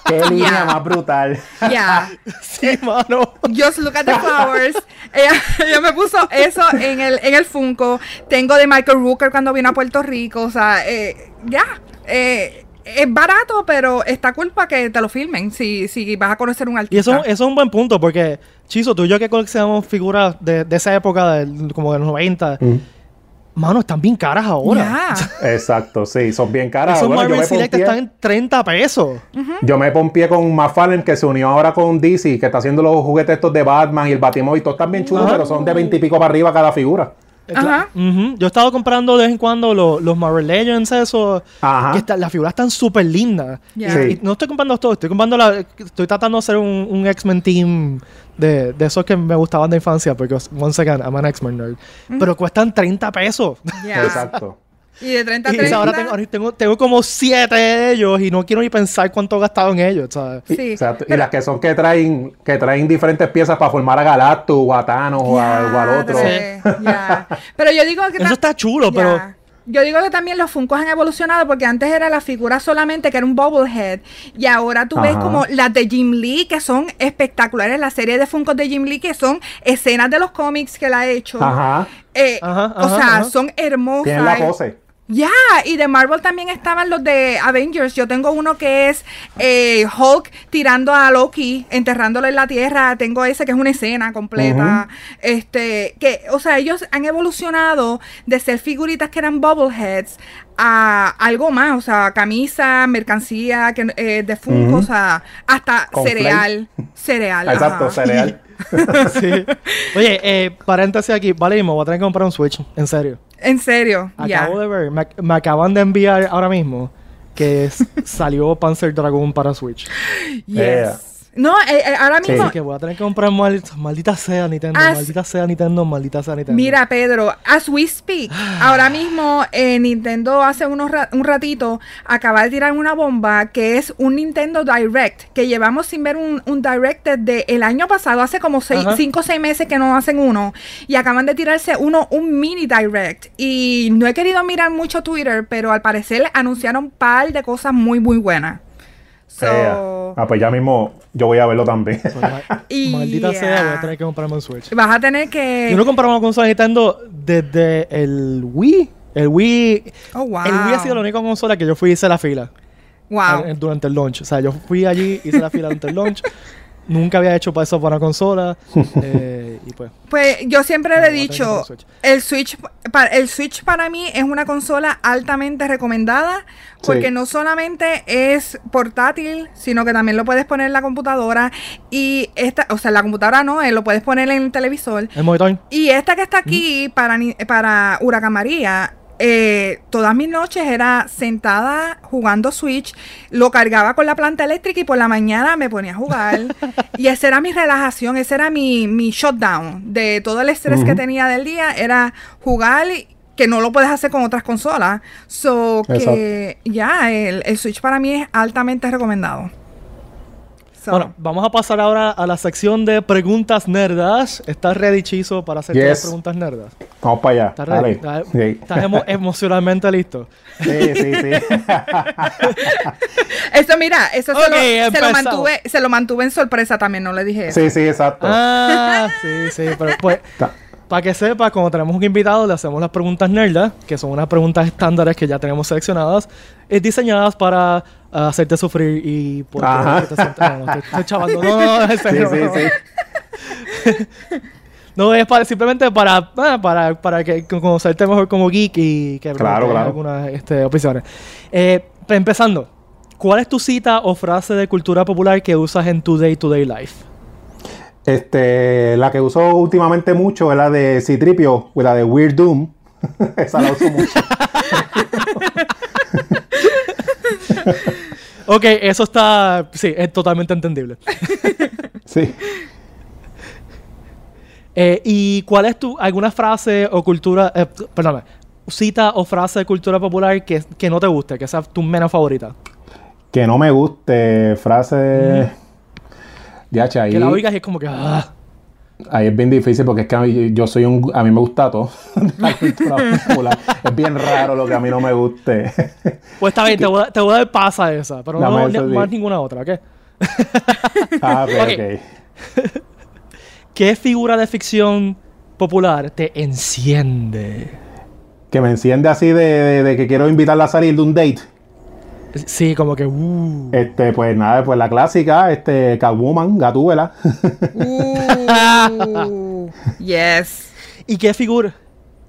Qué, (laughs) qué línea más brutal. Ya. (laughs) Sí, mano. Just Look at the Flowers. ella, ella me puso eso en el, en el Funko. Tengo de Michael Rooker cuando vino a Puerto Rico. O sea, eh, ya. Eh, es barato, pero está culpa que te lo filmen si, si vas a conocer un artista. Y eso, eso es un buen punto, porque, Chizo, tú y yo que coleccionamos figuras de, de esa época, del- como de los 90, Mm. mano, están bien caras ahora. (laughs) Exacto, sí, son bien caras. Esos Bueno, Marvel Select están en 30 pesos. yo me pompié con McFarlane que se unió ahora con DC, que está haciendo los juguetes estos de Batman y el Batimóvil, todos están bien chulos, Ajá. pero son de 20 y pico para arriba cada figura. Ajá. Ujú. Yo he estado comprando de vez en cuando los, los Marvel Legends, eso. Ajá. Que está- las figuras están súper lindas. Ya. Y- Sí. y no estoy comprando todo, estoy comprando la. Estoy tratando de hacer un, un X-Men team de, de esos que me gustaban de infancia, porque, once again, I'm an X-Men nerd. Pero cuestan 30 pesos. Ya. Exacto. Y de 30 a Y 30. ahora tengo, tengo, tengo como 7 de ellos y no quiero ni pensar cuánto he gastado en ellos, ¿sabes? Y- Sí, exacto. Y las que son que traen, que traen diferentes piezas para formar a Galactus o a Thanos o, a- o al otro. Diadre, (laughs) ya. Pero yo digo que Eso está chulo, pero. Yo digo que también los Funkos han evolucionado porque antes era la figura solamente que era un bobblehead y ahora tú ves como las de Jim Lee que son espectaculares, la serie de Funkos de Jim Lee que son escenas de los cómics que él ha hecho. Ajá. Eh, Ajá, o sea, ajá. son hermosas. Tienen la pose. Ya, y de Marvel también estaban los de Avengers. Yo tengo uno que es eh, Hulk tirando a Loki, enterrándolo en la tierra. Tengo ese que es una escena completa. Este, que, o sea, ellos han evolucionado de ser figuritas que eran bobbleheads a algo más, o sea, camisa, mercancía, que, eh, de Funko, o sea, hasta Con cereal. Cereal. Exacto, ajá. cereal. (laughs) sí. Oye, eh, paréntesis aquí, vale, me voy a tener que comprar un Switch, en serio. En serio. Acabo de ver, me, me acaban de enviar ahora mismo que (laughs) salió Panzer Dragoon para Switch. Yes. Yeah. No, eh, eh, ahora Sí. mismo, Así que voy a tener que comprar mal- maldita sea Nintendo, Ah, maldita sea Nintendo, maldita sea Nintendo. Mira, Pedro, as we speak, ahora mismo eh, Nintendo hace unos ra- un ratito acaba de tirar una bomba que es un Nintendo Direct, que llevamos sin ver un, un Direct desde el año pasado, hace como Ajá. 5 o 6 meses que no hacen uno, y acaban de tirarse uno, un mini Direct. Y no he querido mirar mucho Twitter, pero al parecer anunciaron un par de cosas muy, muy buenas. So. Ah, pues ya mismo yo voy a verlo también. (laughs) Y maldita sea, voy a tener que comprarme un Switch. vas a tener que... Yo no compraba una consola Nintendo desde el Wii. El Wii. Oh, wow. El Wii ha sido la única consola que yo fui y hice la fila. Wow. durante el launch. O sea, yo fui allí, hice la fila durante el launch. (laughs) Nunca había hecho para eso para una consola. eh, (laughs) y pues. Pues yo siempre le he dicho, Switch. el Switch, para, el Switch para mí es una consola altamente recomendada porque Sí. no solamente es portátil, sino que también lo puedes poner en la computadora y esta, o sea, en la computadora no, eh, lo puedes poner en el televisor. El monitor. Y esta que está aquí para, para Huracán María, eh, todas mis noches era sentada jugando Switch, lo cargaba con la planta eléctrica y por la mañana me ponía a jugar. (laughs) y esa era mi relajación, ese era mi, mi shutdown de todo el estrés que tenía del día, era jugar que no lo puedes hacer con otras consolas. So que ya, el, el Switch para mí es altamente recomendado. So, Bueno, vamos a pasar ahora a la sección de preguntas nerdas. ¿Estás ready, Chizo, para hacer Yes. las preguntas nerdas? Vamos para allá. ¿Estás ready? Dale. ¿Estás, Sí. estás emo- (laughs) emocionalmente listo? Sí, sí, sí. (laughs) Eso, mira, eso se, lo, se, lo empezamos. mantuve, se lo mantuve en sorpresa también, no le dije eso. sí, sí, exacto. Ah, sí, sí, pero pues, para que sepas, cuando tenemos un invitado, le hacemos las preguntas nerdas, que son unas preguntas estándares que ya tenemos seleccionadas, eh, diseñadas para ah, hacerte sufrir y porque Ajá. te sientas- no, no, estoy, chavando. No, no, no, en Sí, serio, sí, no. sí. (laughs) No, es para, simplemente para, ah, para, para que conocerte mejor como geek y que Claro, claro. algunas este, opciones. Eh, empezando, ¿cuál es tu cita o frase de cultura popular que usas en tu day-to-day life? Este, la que uso últimamente mucho es la de Citripio, la de Weird Doom. (laughs) Esa la uso mucho. (laughs) Ok, eso está. Sí, es totalmente entendible. (laughs) Sí. Eh, ¿Y cuál es tu. alguna frase o cultura. Eh, perdón, cita o frase de cultura popular que, que no te guste, que sea tu menos favorita? Que no me guste, frase. Ya, ahí, Que la oigas y es como que. ah. ahí es bien difícil porque es que a mí, yo soy un. A mí me gusta todo. (laughs) La cultura popular. es bien raro lo que a mí no me guste. (laughs) Pues está bien, te voy, a, te voy a dar pasa esa, pero Dame no eso, ni- sí. más ninguna otra, ¿ok? (laughs) ah, ok, Ok. ok. ¿Qué figura de ficción popular te enciende? Que me enciende así de, de- de que quiero invitarla a salir de un date. Sí, como que. Uh. Este, pues nada, pues la clásica, este, Catwoman, Gatúbela. Uh, (laughs) yes. ¿Y qué figura?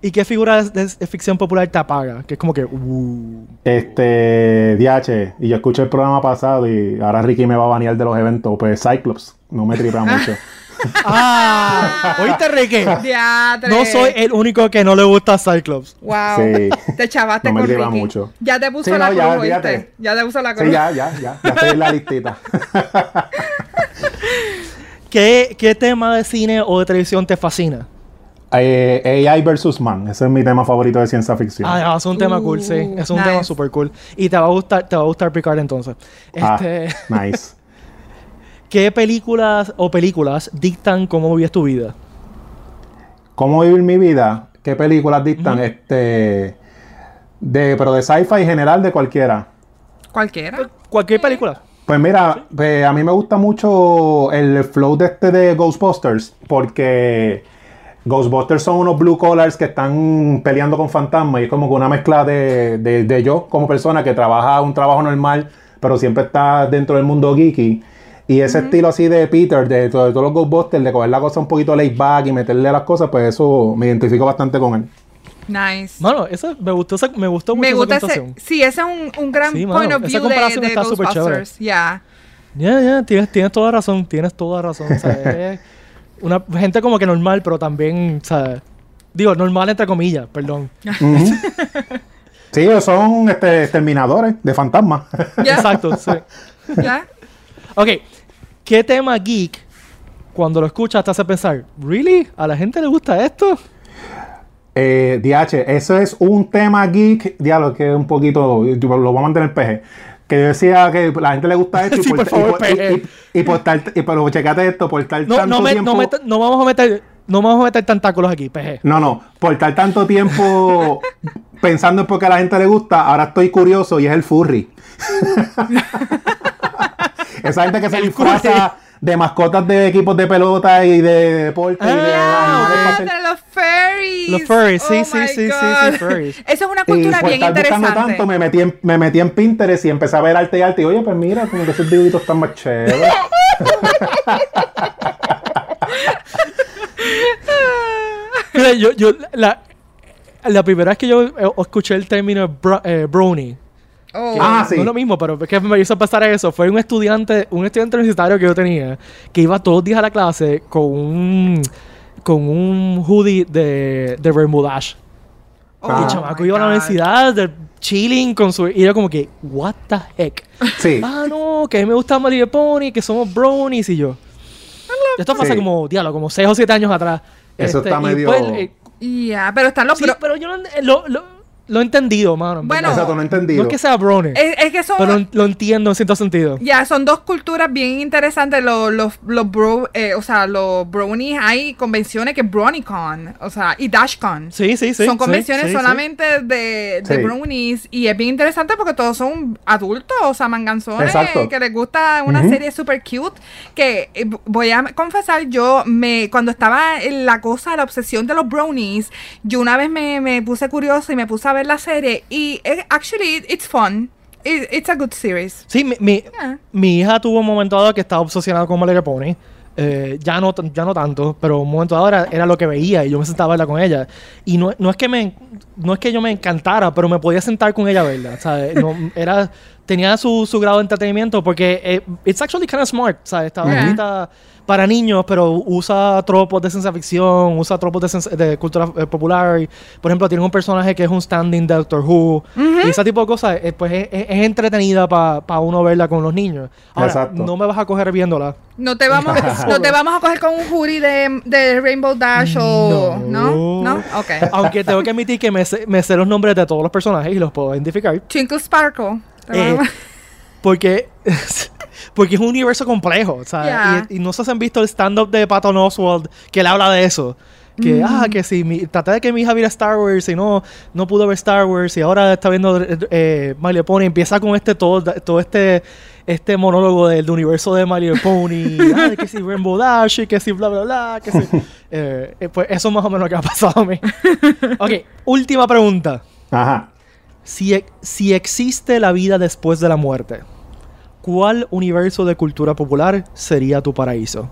¿Y qué figura de, de ficción popular te apaga? Que es como que. Uh. Este, DH, y yo escuché el programa pasado y ahora Ricky me va a banear de los eventos. Pues Cyclops, no me tripea (laughs) mucho. ¡Ah! ¿Oíste, Ricky? Diatre. No soy el único que no le gusta Cyclops. Wow. Sí. Te chavaste No me con Ricky. mucho. Ya te puso Sí, la no, ya, cruz. ¿oíste? Ya te puso la cruz. Sí, ya, ya, ya, ya estoy en la listita. (laughs) ¿Qué, ¿Qué tema de cine o de televisión te fascina? Eh, AI versus Man, ese es mi tema favorito de ciencia ficción. Ah, no, es un tema cool, sí. Uh, Es un nice. tema super cool. Y te va a gustar, te va a gustar Picard entonces. Ah, Este, (laughs) nice. ¿Qué películas o películas dictan cómo vives tu vida? ¿Cómo vivir mi vida? ¿Qué películas dictan? Este. De, pero de sci-fi en general, de cualquiera. Cualquiera. Cualquier película. Pues mira, pues, a mí me gusta mucho el flow de este de Ghostbusters, porque Ghostbusters son unos blue collars que están peleando con fantasmas y es como que una mezcla de, de- de yo como persona que trabaja un trabajo normal, pero siempre está dentro del mundo geeky. Y ese estilo así de Peter, de, de todos los Ghostbusters, de coger la cosa un poquito laid back y meterle las cosas, pues eso me identifico bastante con él. Nice. Mano, eso me gustó, esa- me gustó mucho Me esa gusta ese. comparación. Sí, ese es un, un gran Sí, mano, point of esa view de, está súper Ghostbusters. Ya. Ya, ya, tienes, tienes toda razón, tienes toda razón. O sea, (laughs) es una gente como que normal, pero también, o sea, digo, normal entre comillas, perdón. Ujú. (laughs) sí, son este, exterminadores de fantasmas. Exacto, sí. Ya. Ok, ¿qué tema geek, cuando lo escuchas, te hace pensar, ¿really? ¿A la gente le gusta esto? Eh, DH, eso es un tema geek, diablo, que es un poquito, lo voy a mantener peje. Que yo decía que a la gente le gusta esto y (laughs) Sí, por, por favor, y por- y- y- y por estar, pero checate esto, por estar No, tanto no, me- tiempo. no, meta- no vamos a meter, no vamos a meter tentáculos aquí, peje. No, no, por estar tanto tiempo pensando en por qué a la gente le gusta, ahora estoy curioso y es el furry. (laughs) Esa gente que se disfraza de mascotas de equipos de pelota y de deporte y de Ah, Ah, los furries. Los furries, sí, Oh sí, sí, sí, sí, furries. (laughs) Eso es una Y cultura por bien estar interesante. tanto, me metí, en, me metí en Pinterest y empecé a ver arte y arte. Y oye, pues mira, como que esos dibujitos están más chéveres. (laughs) Mira, yo, yo, la, la primera vez que yo eh, escuché el término bro- eh, brownie, Oh. Ah, sí. no es lo mismo, pero es que me hizo pasar eso. Fue un estudiante, un estudiante universitario que yo tenía, que iba todos los días a la clase con un, con un hoodie de, de Bermudash. Oh y el chamaco iba a la universidad, de chilling con su... Y era como que, what the heck? Sí. ah, no, que a mí me gusta Little Pony, que somos brownies y yo. Esto hace Sí. como, diálogo, como 6 o 7 años atrás. Eso está y medio- eh, Ya, pero están los sí, pero yo no, lo, lo, lo he entendido, mano. en Bueno. Exacto, no he entendido. no es que sea brownie, Es, es que son. pero lo entiendo en cierto sentido. Ya, son dos culturas bien interesantes. Los, los, los bro, eh, o sea, los brownies, hay convenciones que BronyCon, o sea, y DashCon. Sí, sí, sí. son convenciones sí, sí. solamente de, de Sí. brownies y es bien interesante porque todos son adultos, o sea, manganzones Exacto. que les gusta una serie super cute que eh, voy a confesar, yo me cuando estaba en la cosa, la obsesión de los brownies, yo una vez me, me puse curiosa y me puse a ver la serie y eh, actually it's fun. It- it's a good series. Sí, mi, mi, Yeah. mi hija tuvo un momento dado que estaba obsesionada con Little Pony. Eh, ya, no, ya no tanto, pero un momento dado era, era lo que veía y yo me sentaba a verla con ella. Y no, no, es que me, no es que yo me encantara, pero me podía sentar con ella a verla. ¿sabes? No, era tenía su, su grado de entretenimiento porque eh, it's actually kind of smart, ¿sabes? Estaba Yeah. escrita para niños, pero usa tropos de ciencia ficción, usa tropos de, de cultura eh, popular. Y, por ejemplo, tiene un personaje que es un standing de Doctor Who. Y ese tipo de cosas, eh, pues es, es- es entretenida para uno verla con los niños. Ahora, Exacto. no me vas a coger viéndola. No te vamos, (laughs) no te vamos a coger con un jury de, de Rainbow Dash o... No. ¿No? ¿No? Ok. Aunque tengo que admitir que me sé, me sé los nombres de todos los personajes y los puedo identificar. Twinkle Sparkle. Eh, Porque, (laughs) porque es un universo complejo, ¿sabes? Yeah. Y, y no sé si han visto el stand-up de Patton Oswald, que él habla de eso. Que, Mm. ah, que si mi, traté de que mi hija viera Star Wars y no, no pudo ver Star Wars y ahora está viendo eh, My Little Pony. Empieza con este todo, todo este, este monólogo del, universo de My Little Pony. ah, (laughs) que si Rainbow Dash y que si bla, bla, bla. Que si, (laughs) eh, eh, pues eso es más o menos lo que ha pasado a mí. ok, última pregunta. Ajá. Si, e- si existe la vida después de la muerte, ¿cuál universo de cultura popular sería tu paraíso?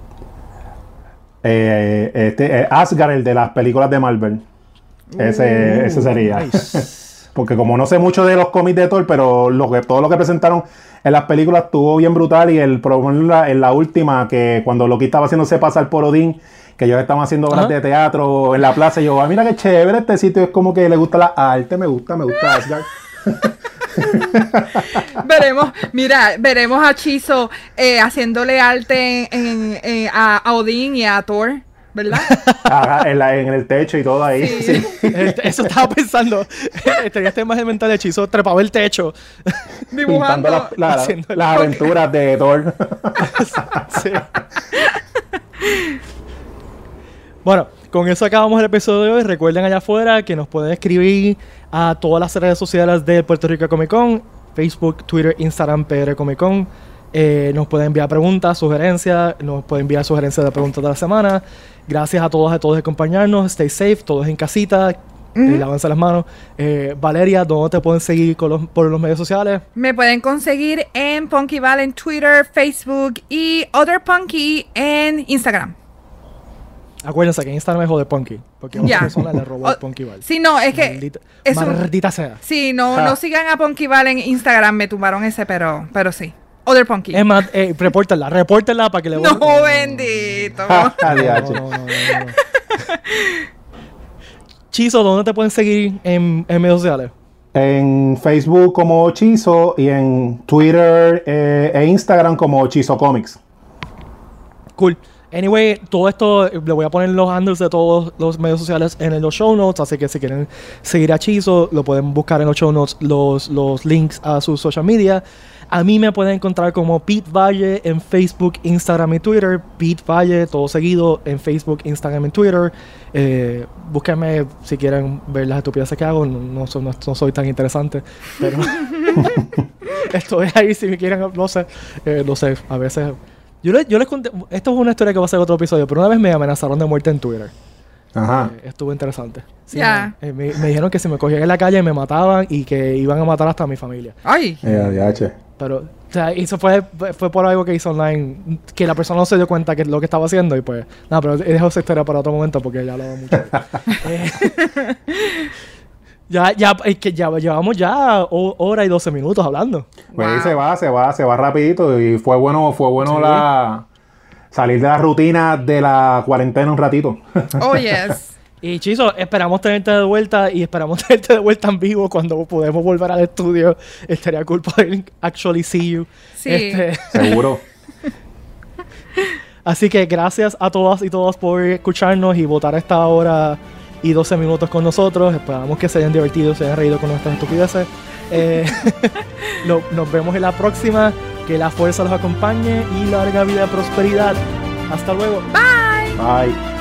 Eh, este, eh, Asgard, el de las películas de Marvel. Ese, ese sería. Uh, Nice. (laughs) Porque como no sé mucho de los cómics de Thor, pero lo que, todo lo que presentaron en las películas estuvo bien brutal. Y el problema en la, en la última, que cuando Loki estaba haciéndose pasar por Odín, que ellos estaban haciendo obras Ajá. de teatro en la plaza, y yo, ah, mira qué chévere este sitio, es como que le gusta la arte, me gusta, me gusta Asgard. (laughs) veremos, mira, veremos a Chizo eh, haciéndole arte en, en- a, a Odín y a Thor, ¿verdad? (laughs) Ajá, en, la- en el techo y todo ahí. Sí. Eso estaba pensando. (laughs) Tenía esta imagen mental de hechizo, trepaba el techo. Pintando Dibujando. la- el- las aventuras de Thor. Sí. Bueno, con eso acabamos el episodio de hoy. Recuerden allá afuera que nos pueden escribir a todas las redes sociales de Puerto Rico Comic Con, Facebook, Twitter, Instagram, PR Comic Con. Eh, nos pueden enviar preguntas, sugerencias, nos pueden enviar sugerencias de preguntas de la semana. Gracias a todos y a todos de acompañarnos. Stay safe, todos en casita. eh, lávense las manos. Eh, Valeria, ¿dónde te pueden seguir con los- por los medios sociales? Me pueden conseguir en Punkyval en Twitter, Facebook y Other Punky en Instagram. Acuérdense que Instagram es de Punky. Porque a Ya. otra persona le robó O- Punky Val. Sí, no, es que Maldita, es un- maldita sea. Sí, no, Ah. no sigan a Punkyval en Instagram, me tumbaron ese, pero, pero sí. Other Punky. Es más, eh, repórtenla, repórtenla para que le bendito. ADH. No, no, no, no, no. Chizo, ¿dónde te pueden seguir en, en medios sociales? En Facebook como Chizo y en Twitter eh, e Instagram como Chizo Comics. Cool. Anyway, todo esto le voy a poner los handles de todos los medios sociales en los show notes, así que si quieren seguir a Chizo, lo pueden buscar en los show notes los, los links a sus social media. A mí me pueden encontrar como Pete Valle en Facebook, Instagram y Twitter. Pete Valle, todo seguido en Facebook, Instagram y Twitter. Eh, búsquenme si quieren ver las estupideces que hago. No, no- no soy tan interesante, pero (laughs) (laughs) estoy ahí si me quieren, no sé, eh, no sé, a veces... Yo, le- yo les conté, esto es una historia que va a ser otro episodio, pero una vez me amenazaron de muerte en Twitter. Ajá. Eh, estuvo interesante. Sí, Ya. me, eh, me- me dijeron que si me cogían en la calle me mataban y que iban a matar hasta a mi familia. Ay, Eh, ADH. Pero, o sea, eso fue, fue por algo que hice online, que la persona no se dio cuenta que lo que estaba haciendo y pues, nada, pero dejo esa historia para otro momento porque ya hablaba mucho. (laughs) Eh, ya, ya, es que ya llevamos ya ho- hora y 12 minutos hablando. Pues Wow. se va, se va, se va rapidito y fue bueno, fue bueno Sí. la salir de la rutina de la cuarentena un ratito. oh (laughs) yes. Y Chizo, esperamos tenerte de vuelta y esperamos (laughs) tenerte de vuelta en vivo cuando podemos volver al estudio. Estaría cool poder actually see you. Sí. Este, (laughs) Seguro. así que gracias a todas y todos por escucharnos y votar esta hora y 12 minutos con nosotros. Esperamos que se hayan divertido, se hayan reído con nuestras estupideces. Eh, (laughs) no- nos vemos en la próxima. Que la fuerza los acompañe y larga vida y prosperidad. Hasta luego. Bye.